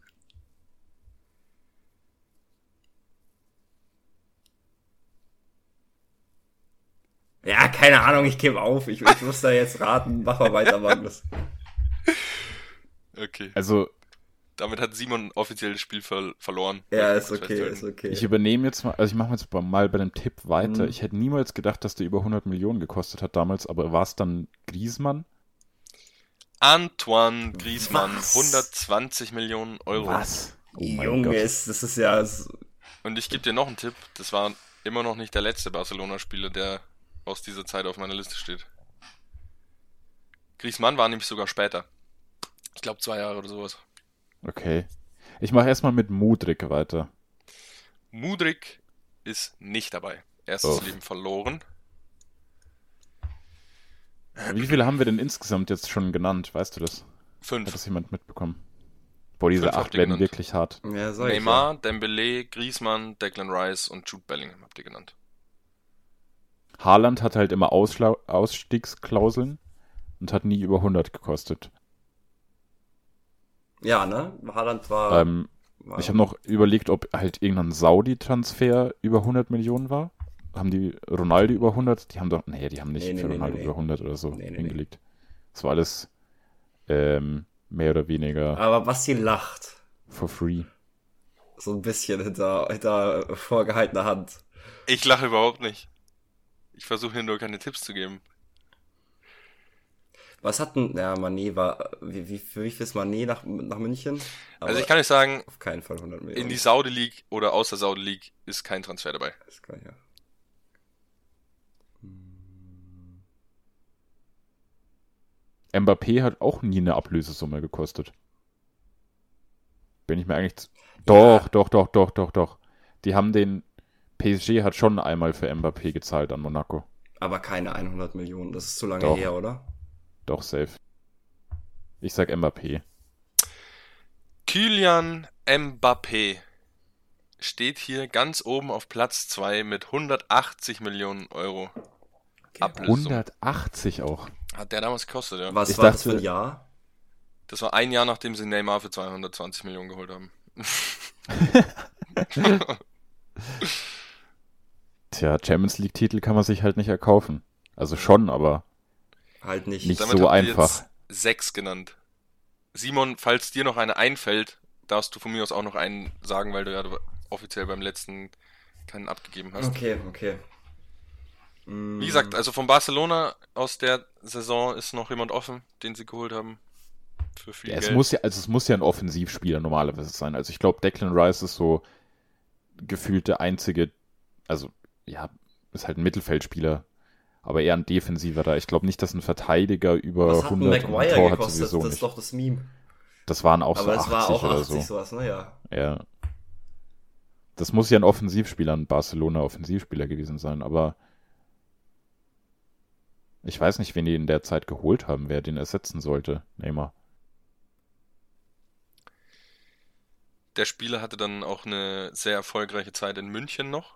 B: Ja, keine Ahnung, ich gebe auf. Ich, ich muss da jetzt raten. Mach mal weiter, Magnus.
A: Okay.
C: Also,
A: Damit hat Simon offiziell das Spiel ver verloren.
B: Ja, ist okay, ist okay.
C: ich übernehme jetzt mal, also ich mache jetzt mal bei dem Tipp weiter.
B: Mhm.
C: Ich hätte niemals gedacht, dass der über 100 Millionen gekostet hat damals, aber war es dann Griezmann?
A: Antoine Griezmann,
B: Was?
A: 120 Millionen Euro.
C: Was? Oh mein
B: Junge, ist, das ist ja.
A: Und ich gebe dir noch einen Tipp. Das war immer noch nicht der letzte Barcelona-Spieler, der aus dieser Zeit auf meiner Liste steht. Griezmann war nämlich sogar später. Ich glaube zwei Jahre oder sowas.
C: Okay. Ich mache erstmal mit Mudrik weiter.
A: Mudrik ist nicht dabei. Erstes
C: Oh.
A: Leben verloren.
C: Wie viele haben wir denn insgesamt jetzt schon genannt? Weißt du das? Hat
A: Fünf.
C: das jemand mitbekommen? Boah, diese
A: Fünf
C: acht werden
A: genannt.
C: wirklich hart.
B: Ja, sag ich
A: Neymar, Dembele, Griezmann, Declan Rice und Jude Bellingham habt ihr genannt.
C: Haaland hat halt immer Ausschla Ausstiegsklauseln und hat nie über 100 gekostet.
B: Ja, ja ne? Haaland war.
C: Ähm,
B: war
C: ich habe noch überlegt, ob halt irgendein Saudi-Transfer über 100 Millionen war. Haben die Ronaldo über 100? Die haben doch, nee, die haben nicht
B: Nee, nee,
C: für Ronaldo
B: nee,
C: über 100 oder so
B: Nee, nee, nee.
C: hingelegt. Das war alles ähm, mehr oder weniger
B: Aber Basti lacht.
C: for free.
B: So ein bisschen hinter, hinter vorgehaltener Hand.
A: Ich lache überhaupt nicht. Ich versuche hier nur keine Tipps zu geben.
B: Was hat denn, ja, Manet war, wie, wie, für wie viel ist Manet nach, nach München? Aber
A: Also ich kann euch sagen,
B: auf keinen Fall 100 Millionen.
A: in die Saudi League oder aus der Saudi League ist kein Transfer dabei.
B: Ist klar, ja.
C: Mbappé hat auch nie eine Ablösesumme gekostet. Bin ich mir eigentlich. Doch, doch, doch, doch, doch, doch. Die haben den. PSG hat schon einmal für Mbappé gezahlt an Monaco.
B: Aber keine 100 Millionen, das ist zu lange
C: Doch.
B: her, oder?
C: Doch, safe. Ich sag Mbappé.
A: Kylian Mbappé steht hier ganz oben auf Platz 2 mit 180 Millionen Euro. Ablösung.
C: 180 auch.
A: Hat der damals gekostet, ja.
B: Was
C: Ich
B: war das
C: dachte-
B: für ein Jahr?
A: Das war ein Jahr, nachdem sie Neymar für 220 Millionen geholt haben.
C: Tja, Champions League-Titel kann man sich halt nicht erkaufen. Also schon, aber
B: Halt nicht.
C: Nicht
A: Damit
C: so einfach.
A: jetzt sechs genannt. Simon, falls dir noch eine einfällt, darfst du von mir aus auch noch einen sagen, weil du ja offiziell beim letzten keinen abgegeben hast.
B: Okay, okay.
A: Wie gesagt, also von Barcelona aus der Saison ist noch jemand offen, den sie geholt haben. Für viel
C: Ja, es
A: Geld.
C: muss ja, also es muss ja ein Offensivspieler normalerweise sein. Also ich glaube, Declan Rice ist so gefühlt der einzige, also ja, ist halt ein Mittelfeldspieler, aber eher ein Defensiver da. Ich glaube nicht, dass ein Verteidiger über
B: Was hat ein
C: 100 und ein
B: Maguire
C: Tor hat
B: gekostet?
C: sowieso
B: Das ist doch das Meme.
C: Das waren auch
B: Aber
C: so
B: es
C: 80
B: war auch
C: oder
B: 80
C: so.
B: sowas, ne? Ja.
C: Ja. Das muss ja ein Offensivspieler, ein Barcelona-Offensivspieler gewesen sein, aber ich weiß nicht, wen die in der Zeit geholt haben, wer den ersetzen sollte. Neymar.
A: Der Spieler hatte dann auch eine sehr erfolgreiche Zeit in München noch.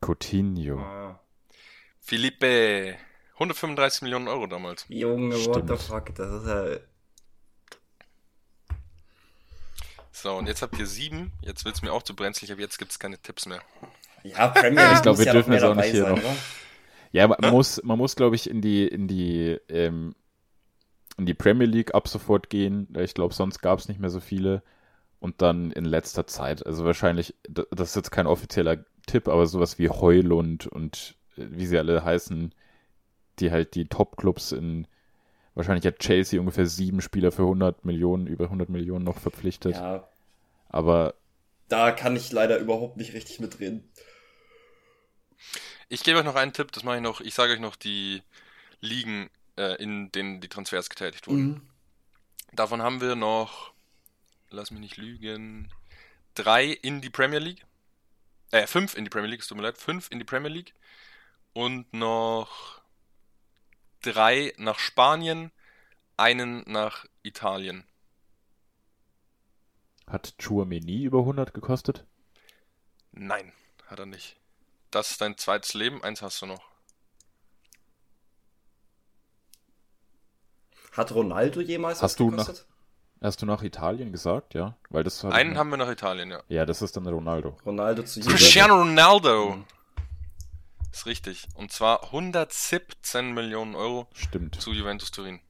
C: Coutinho.
B: Ah.
A: Felipe, 135 Millionen Euro damals.
B: Junge, what
C: Stimmt.
B: the fuck? Das ist ja.
A: So, und jetzt habt ihr sieben. Jetzt wird's mir auch zu brenzlig, aber jetzt gibt's keine Tipps mehr.
B: Ja, Premier League
C: Ich glaub,
B: muss
C: wir
B: ja
C: dürfen jetzt
B: mehr
C: auch nicht hier
B: sein,
C: noch-
B: oder?
C: Ja, man muss, man muss, glaube ich, in die, in die, ähm, in die Premier League ab sofort gehen. Ich glaube, sonst gab es nicht mehr so viele. Und dann in letzter Zeit, also wahrscheinlich, das ist jetzt kein offizieller Tipp, aber sowas wie Heulund und äh, wie sie alle heißen, die halt die Top-Clubs in, wahrscheinlich hat Chelsea ungefähr sieben Spieler für 100 Millionen, über 100 Millionen noch verpflichtet.
B: Ja,
C: Aber
B: da kann ich leider überhaupt nicht richtig mitreden.
A: Ich gebe euch noch einen Tipp, das mache ich noch. Ich sage euch noch die Ligen, äh, in denen die Transfers getätigt wurden.
B: Mhm.
A: Davon haben wir noch, lass mich nicht lügen, drei in die Premier League. Äh, fünf in die Premier League, es tut mir leid, fünf in die Premier League. Und noch drei nach Spanien, einen nach Italien.
C: hat Chouameni über 100 gekostet?
A: Nein, hat er nicht. Das ist dein zweites Leben, eins hast du noch.
B: Hat Ronaldo jemals
C: Hast
B: was
C: du
B: gekostet?
C: Hast du nach Italien gesagt, ja? Weil das
A: Einen haben wir nach Italien, ja.
C: Ja, das ist dann Ronaldo.
B: Ronaldo zu.
A: Cristiano Ronaldo.
B: Mhm.
A: Ist richtig. Und zwar 117 Millionen Euro
C: Stimmt.
A: zu Juventus Turin.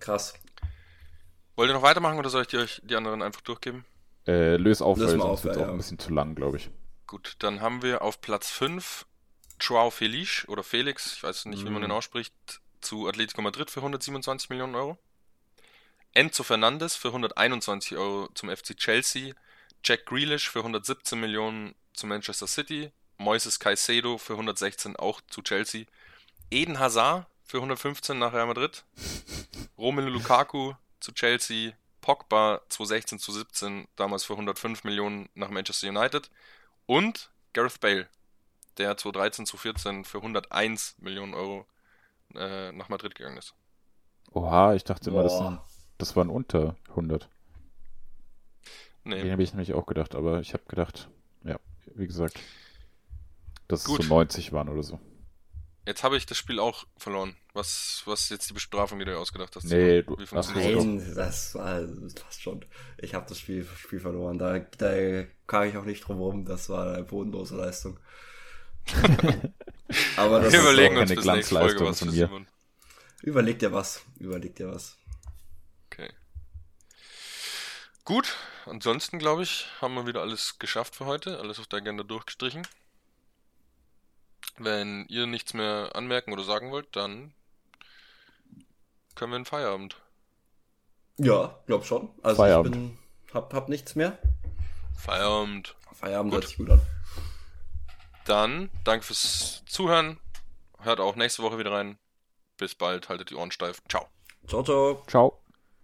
B: Krass.
A: Wollt ihr noch weitermachen oder soll ich die euch die anderen einfach durchgeben?
C: Äh, löse auf,
B: Löse
C: weil sonst
B: auf,
C: wird
B: ja,
C: auch ein bisschen zu lang, glaube ich.
A: Gut, dann haben wir auf Platz 5 Joao Felix oder Felix, ich weiß nicht, wie man
B: Mhm.
A: den ausspricht, zu Atletico Madrid für 127 Millionen Euro. Enzo Fernandes für 121 Euro zum FC Chelsea. Jack Grealish für 117 Millionen zu Manchester City. Moises Caicedo für 116 auch zu Chelsea. Eden Hazard für 115 nach Real Madrid. Romelu Lukaku zu Chelsea. Pogba 2016 zu 17, damals für 105 Millionen nach Manchester United. Und Gareth Bale, der 2013 zu 14 für 101 Millionen Euro äh, nach Madrid gegangen ist.
C: Oha, ich dachte immer, das, sind, das waren unter 100.
A: Nee,
C: Den habe ich nämlich auch gedacht, aber ich habe gedacht, ja, wie gesagt, dass
A: Gut.
C: es so 90 waren oder so.
A: Jetzt habe ich das Spiel auch verloren. Was, was ist jetzt die Bestrafung, die du dir ausgedacht hast?
C: Nee, du- ach,
A: das?
B: Nein, das war fast schon. Ich habe das Spiel, Spiel verloren. Da, da kam ich auch nicht drum rum. Das war eine bodenlose Leistung. Aber das
A: Wir
B: ist
A: überlegen
C: auch
A: uns nächste Folge
C: Glanzleistung
A: was für
C: von mir.
A: Simon.
B: Überleg dir was. Überleg dir was.
A: Okay. Gut, ansonsten glaube ich, haben wir wieder alles geschafft für heute, alles auf der Agenda durchgestrichen. Wenn ihr nichts mehr anmerken oder sagen wollt, dann können wir in Feierabend.
B: Ja, glaub schon. Also
C: Feierabend.
B: ich bin, hab, hab nichts mehr.
A: Feierabend.
B: Feierabend
A: Gut.
B: hört sich gut an.
A: Dann danke fürs Zuhören. Hört auch nächste Woche wieder rein. Bis bald, haltet die Ohren steif. Ciao.
B: Ciao, ciao.
C: Ciao.